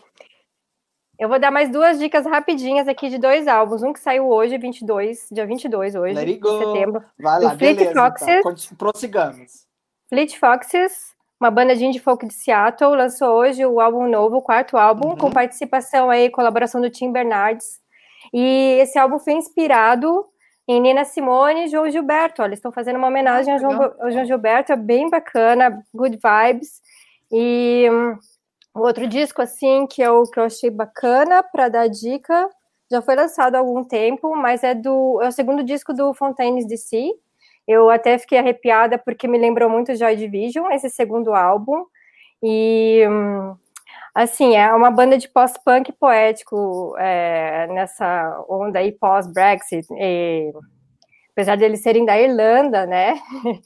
Eu vou dar mais duas dicas rapidinhas aqui de dois álbuns. Um que saiu hoje, 22, dia 22 hoje, let it go. de setembro. Vai lá, Fleet beleza, Foxes. Então. Prossigamos. Fleet Foxes, uma banda de indie folk de Seattle, lançou hoje o álbum novo, o quarto álbum, uhum. com participação aí, colaboração do Tim Bernardes. E esse álbum foi inspirado em Nina Simone e João Gilberto. Olha, eles estão fazendo uma homenagem ah, ao, João, ao, João, Gilberto, é bem bacana, good vibes. E um, outro disco, assim, que eu, que eu achei bacana para dar dica, já foi lançado há algum tempo, mas é do é o segundo disco do Fontaines DC, eu até fiquei arrepiada porque me lembrou muito Joy Division, esse segundo álbum. E assim, é uma banda de pós-punk poético é, nessa onda aí pós-Brexit. Apesar de eles serem da Irlanda, né?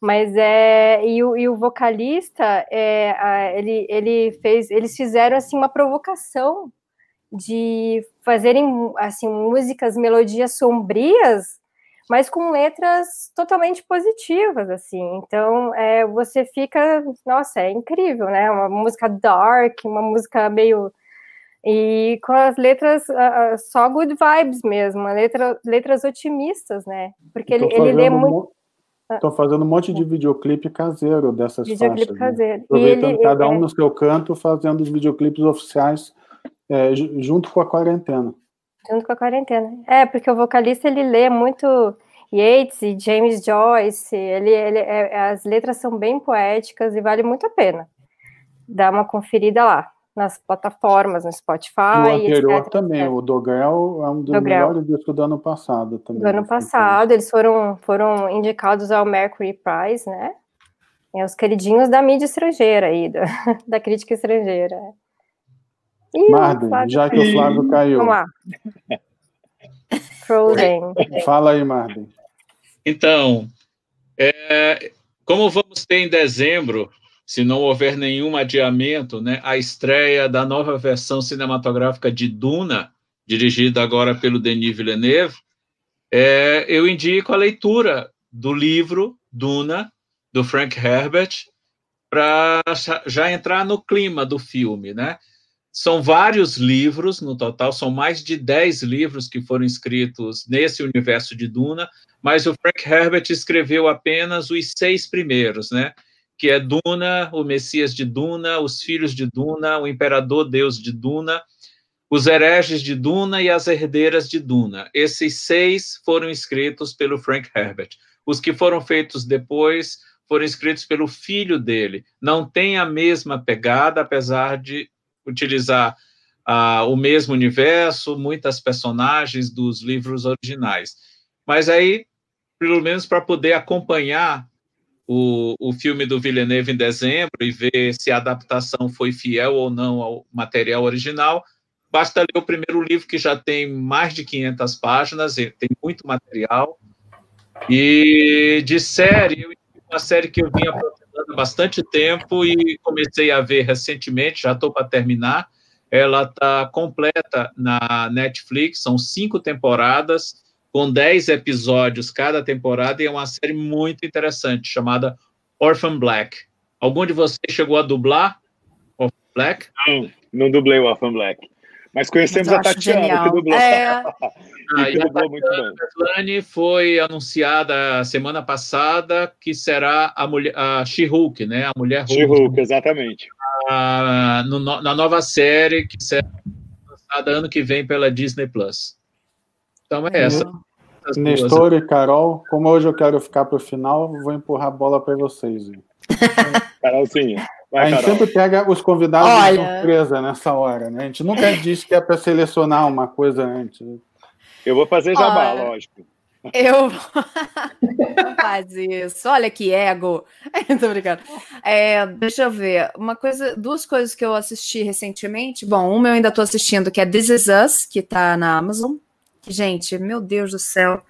Mas é e o, e o vocalista é, ele, ele fez eles fizeram assim uma provocação de fazerem assim músicas melodias sombrias mas com letras totalmente positivas, assim. Então, é, você fica, nossa, é incrível, né? Uma música dark, uma música meio e com as letras uh, só good vibes mesmo, letra, letras otimistas, né? Porque ele, ele lê muito. Estou fazendo um monte de videoclipe caseiro dessas videoclipe faixas. Né? caseiro. Né? Aproveitando ele, cada um é... no seu canto, fazendo os videoclipes oficiais é, junto com a quarentena. Junto com a quarentena. É, porque o vocalista ele lê muito Yeats e James Joyce, ele, ele é, as letras são bem poéticas e vale muito a pena. Dá uma conferida lá nas plataformas, no Spotify. O anterior etc, também, etc. o Dogrel é um dos Dogrel. melhores discos do ano passado também. Do ano passado, eles foram, foram indicados ao Mercury Prize, né? É os queridinhos da mídia estrangeira aí, da, da crítica estrangeira. Marden, já que o Flávio caiu. Vamos lá. Frozen. Fala aí, Marden. Então, é, como vamos ter em dezembro, se não houver nenhum adiamento, né, a estreia da nova versão cinematográfica de Duna, dirigida agora pelo Denis Villeneuve, é, eu indico a leitura do livro Duna, do Frank Herbert, para já entrar no clima do filme, né? São vários livros no total, são mais de 10 livros que foram escritos nesse universo de Duna, mas o Frank Herbert escreveu apenas os seis primeiros, né? Que é Duna, o Messias de Duna, os Filhos de Duna, o Imperador Deus de Duna, os Hereges de Duna e as Herdeiras de Duna. Esses seis foram escritos pelo Frank Herbert. Os que foram feitos depois foram escritos pelo filho dele. Não tem a mesma pegada, apesar de utilizar ah, o mesmo universo, muitas personagens dos livros originais. Mas aí, pelo menos para poder acompanhar o, o filme do Villeneuve em dezembro e ver se a adaptação foi fiel ou não ao material original, basta ler o primeiro livro, que já tem mais de 500 páginas, tem muito material. E de série, uma série que eu vinha há bastante tempo e comecei a ver recentemente, já estou para terminar. Ela está completa na Netflix, são cinco temporadas, com dez episódios cada temporada, e é uma série muito interessante, chamada Orphan Black. Algum de vocês chegou a dublar Orphan Black? Não, não dublei o Orphan Black. Mas conhecemos Mas a Tatiana, genial. que dublou. É. Ah, que a dublou muito bem. Foi anunciada semana passada que será a mulher, a She-Hulk, né? A mulher Hulk. She-Hulk, exatamente. Ah, no- na nova série que será lançada ano que vem pela Disney Plus. Então é essa. Duas. Nestor e Carol, como hoje eu quero ficar para o final, vou empurrar a bola para vocês. hein? Carolzinha. A Vai, gente sempre pega os convidados de Olha. surpresa nessa hora, né? A gente nunca diz que é para selecionar uma coisa antes. Eu vou fazer jabá, Olha. lógico. Eu. Não faz isso. Olha que ego. Tô brincando. É, deixa eu ver. Uma coisa, duas coisas que eu assisti recentemente. Bom, uma eu ainda tô assistindo, que é This Is Us, que tá na Amazon. Que, gente, meu Deus do céu.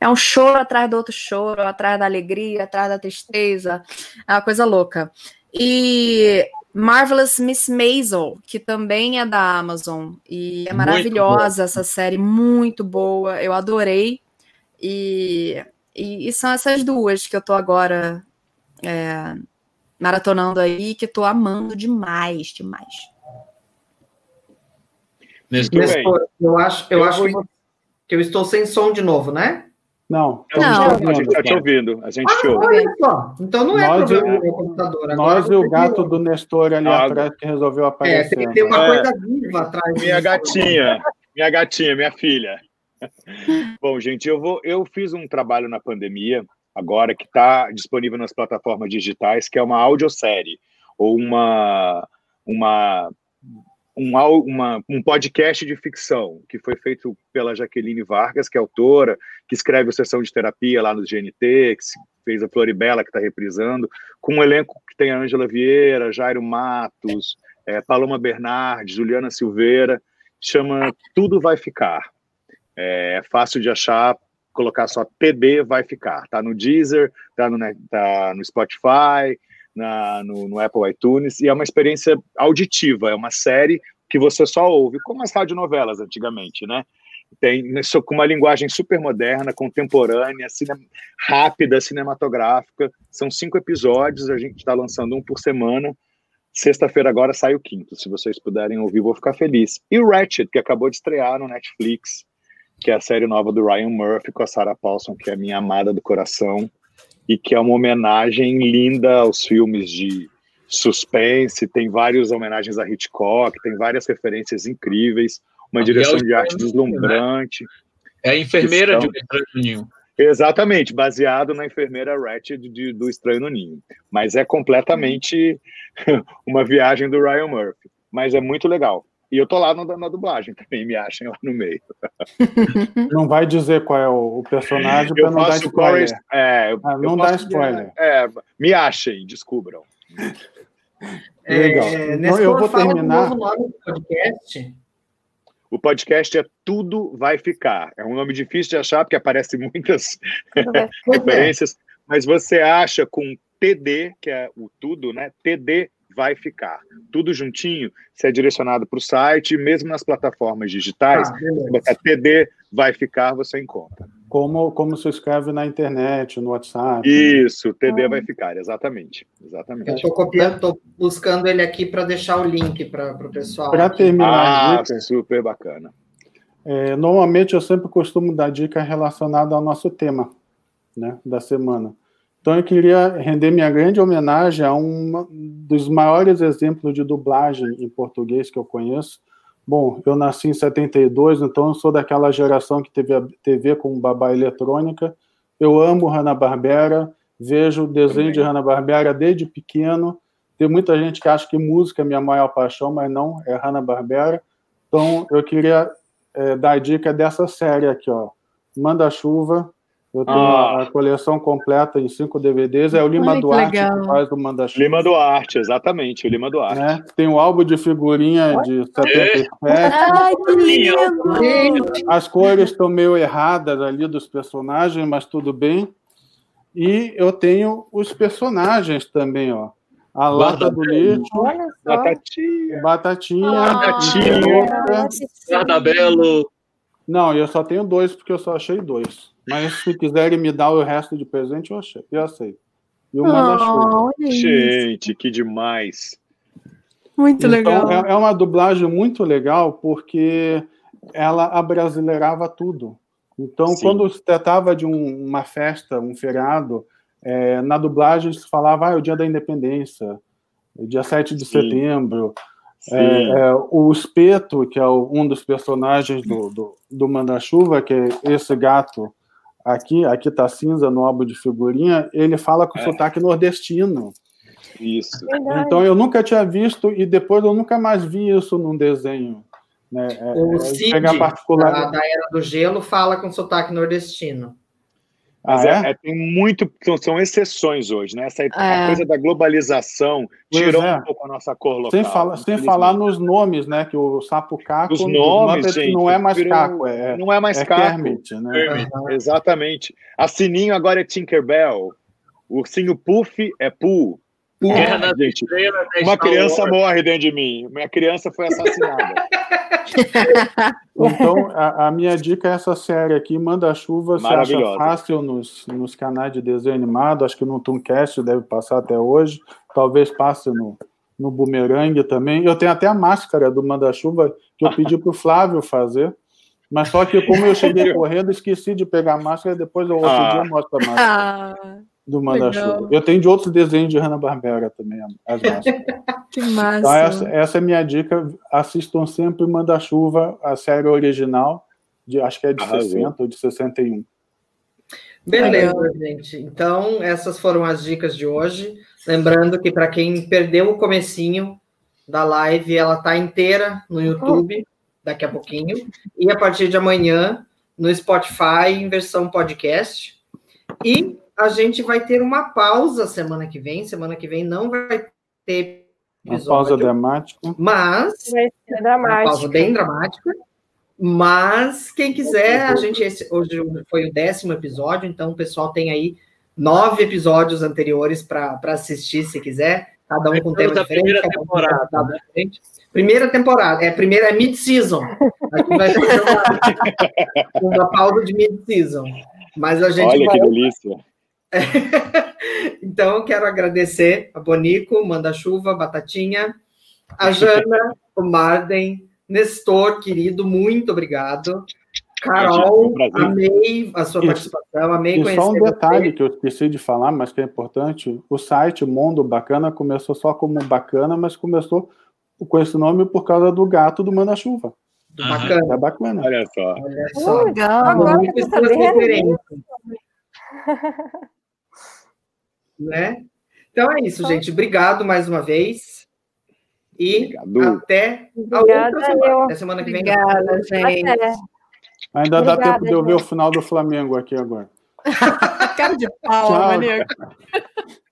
É um choro atrás do outro choro, atrás da alegria, atrás da tristeza. É uma coisa louca. E Marvelous Miss Maisel, que também é da Amazon. E é maravilhosa essa série, muito boa. Eu adorei. E, e, e são essas duas que eu tô agora é, maratonando aí, que eu tô amando demais, demais. Nestor, eu acho, eu Eu acho vou- que vo- que eu estou sem som de novo, né? Não, Não. estamos A gente está te ouvindo. A gente te Ah, ouve. olha só. Então não é Nós problema e- do computador. Agora Nós e o gato do Nestor ali Ah, atrás que resolveu É, aparecer. tem que ter uma É. coisa viva atrás. Minha disso. gatinha, minha gatinha, minha filha. Bom, gente, eu vou. Eu fiz um trabalho na pandemia agora que está disponível nas plataformas digitais, que é uma audiosérie ou uma uma um, uma, um podcast de ficção que foi feito pela Jaqueline Vargas, que é autora, que escreve o Sessão de Terapia lá no GNT, que fez a Floribela, que está reprisando, com um elenco que tem a Ângela Vieira, Jairo Matos, eh, Paloma Bernardes, Juliana Silveira, chama Tudo Vai Ficar. É fácil de achar, colocar só TD Vai Ficar. Tá no Deezer, tá no, tá no Spotify, na, no, no Apple iTunes, e é uma experiência auditiva, é uma série que você só ouve, como as radionovelas antigamente, né? Tem com uma linguagem super moderna, contemporânea, cine- rápida, cinematográfica. São cinco episódios, a gente está lançando um por semana. Sexta-feira agora sai o quinto. Se vocês puderem ouvir, vou ficar feliz. E o Ratchet, que acabou de estrear no Netflix, que é a série nova do Ryan Murphy com a Sarah Paulson, que é a minha amada do coração, e que é uma homenagem linda aos filmes de suspense. Tem várias homenagens a Hitchcock, tem várias referências incríveis, uma E direção é de arte Estranho deslumbrante. é a enfermeira de Estão- O Estranho no Ninho. Exatamente, baseado na enfermeira Ratched de- do Estranho no Ninho. Mas é completamente uma viagem do Ryan Murphy. Mas é muito legal. E eu tô lá no- na dublagem também, me achem lá no meio. Não vai dizer qual é o, o personagem para não dar faço spoiler. É, Ah, não dá spoiler. É, me achem, descubram. Legal. É, Então, eu vou terminar- do novo nome do podcast. O podcast é Tudo Vai Ficar. É um nome difícil de achar, porque aparece muitas é. referências, mas você acha com TD, que é o tudo, né? TD vai ficar. Tudo juntinho, você é direcionado para o site, mesmo nas plataformas digitais, se beleza. botar TD vai ficar, você encontra. Como, como se escreve na internet, no WhatsApp. Isso, TD vai ficar, exatamente. Eu Exatamente. estou copiando, estou buscando ele aqui para deixar o link para o pessoal. Para terminar Ah, as dicas, super bacana. é, normalmente eu sempre costumo dar dica relacionada ao nosso tema né, da semana. Então eu queria render minha grande homenagem a um dos maiores exemplos de dublagem em português que eu conheço. Bom, eu nasci em 72, então eu sou daquela geração que teve a TV com babá eletrônica. Eu amo Hanna-Barbera, vejo o desenho de Hanna-Barbera desde pequeno. Tem muita gente que acha que música é minha maior paixão, mas não, é Hanna-Barbera. Então eu queria é, dar a dica dessa série aqui, ó. Manda-chuva. Eu tenho Ah. a coleção completa em cinco DVDs. É o Lima Ai, que Duarte legal. que faz o Manda-chuva. Lima Duarte, exatamente, o Lima Duarte. Né? Tem um álbum de figurinha de 77. Ai, que lindo! As cores estão meio erradas ali dos personagens, mas tudo bem. E eu tenho os personagens também, ó. A lata do lixo. Batatinha. o Batatinha, Ah, Batatinha. Guardabelo. Não, eu só tenho dois porque eu só achei dois. Mas se quiserem me dar o resto de presente, eu achei, eu aceito. e o Manda-Chuva. Gente, que demais! Muito então, legal. É, é uma dublagem muito legal porque ela abrasileirava tudo. Então, Sim. quando se tratava de um, uma festa, um feriado, é, na dublagem se falava ah, é o dia da independência, dia 7 de Sim. setembro. É, é, o Espeto, que é o, um dos personagens do, do, do Manda-Chuva, que é esse gato aqui, aqui tá cinza no álbum de figurinha, ele fala com é. sotaque nordestino. Isso. Então eu nunca tinha visto e depois eu nunca mais vi isso num desenho. Né? É, o é, Cid, particular... da, da Era do Gelo, fala com sotaque nordestino. Mas ah, é? É, tem muito. São, são, exceções hoje, né? Essa é. coisa da globalização tirou é. um pouco a nossa cor local. Sem, fala, sem falar nos nomes, né? Que o sapo caco Os nomes, gente, não é mais virou, caco, é, não é mais é caco. Kermit, né? Kermit. Exatamente. A Sininho agora é Tinkerbell. O ursinho Puff é Pooh. Porra, gente, uma criança morre dentro de mim. Minha criança foi assassinada. então, a, a, minha dica é essa série aqui, Manda-Chuva, se acha fácil nos, nos canais de desenho animado, acho que no Tooncast deve passar até hoje, talvez passe no, no Boomerang também. Eu tenho até a máscara do Manda-Chuva que eu pedi para o Flávio fazer, mas só que como eu cheguei correndo, esqueci de pegar a máscara, depois eu outro ah. dia mostro a máscara. Ah do Manda-Chuva. Eu tenho de outros desenhos de Hanna-Barbera também, as que massa. Então, essa, essa, é a minha dica. Assistam sempre Manda-Chuva, a série original, de, acho que é de Arrasou. 60 ou de 61. Beleza, gente. Então, essas foram as dicas de hoje. Lembrando que para quem perdeu o comecinho da live, ela está inteira no YouTube daqui a pouquinho. E a partir de amanhã, no Spotify, em versão podcast. E a gente vai ter uma pausa semana que vem. Semana que vem não vai ter episódio. Uma pausa dramática. Mas. Vai ser dramática. Uma pausa bem dramática. Mas quem quiser, a gente esse, hoje foi o décimo episódio, então o pessoal tem aí nove episódios anteriores para assistir, se quiser. Cada um com tema diferente. Primeira temporada. Um né? diferente. Primeira temporada, é primeira é mid-season. Aqui vai fazer uma, uma pausa de mid-season. Mas a gente Olha vai... que delícia. então, eu quero agradecer a Bonico, Manda Chuva, Batatinha, a Jana, o Marden, Nestor, querido, muito obrigado. Carol, amei a sua participação, amei e conhecer. Só um detalhe você. que eu esqueci de falar, mas que é importante: o site Mundo Bacana começou só como Bacana, mas começou com esse nome por causa do gato do Manda-Chuva. Bacana. É bacana. Olha só. Olha só. legal. Agora eu né? Então é isso, gente. Obrigado mais uma vez. E Obrigado. até a outra semana. Até semana que vem. Obrigada, gente. Até. Ainda Obrigada, dá tempo de eu ver o final do Flamengo aqui agora. Cara de pau, maníaco.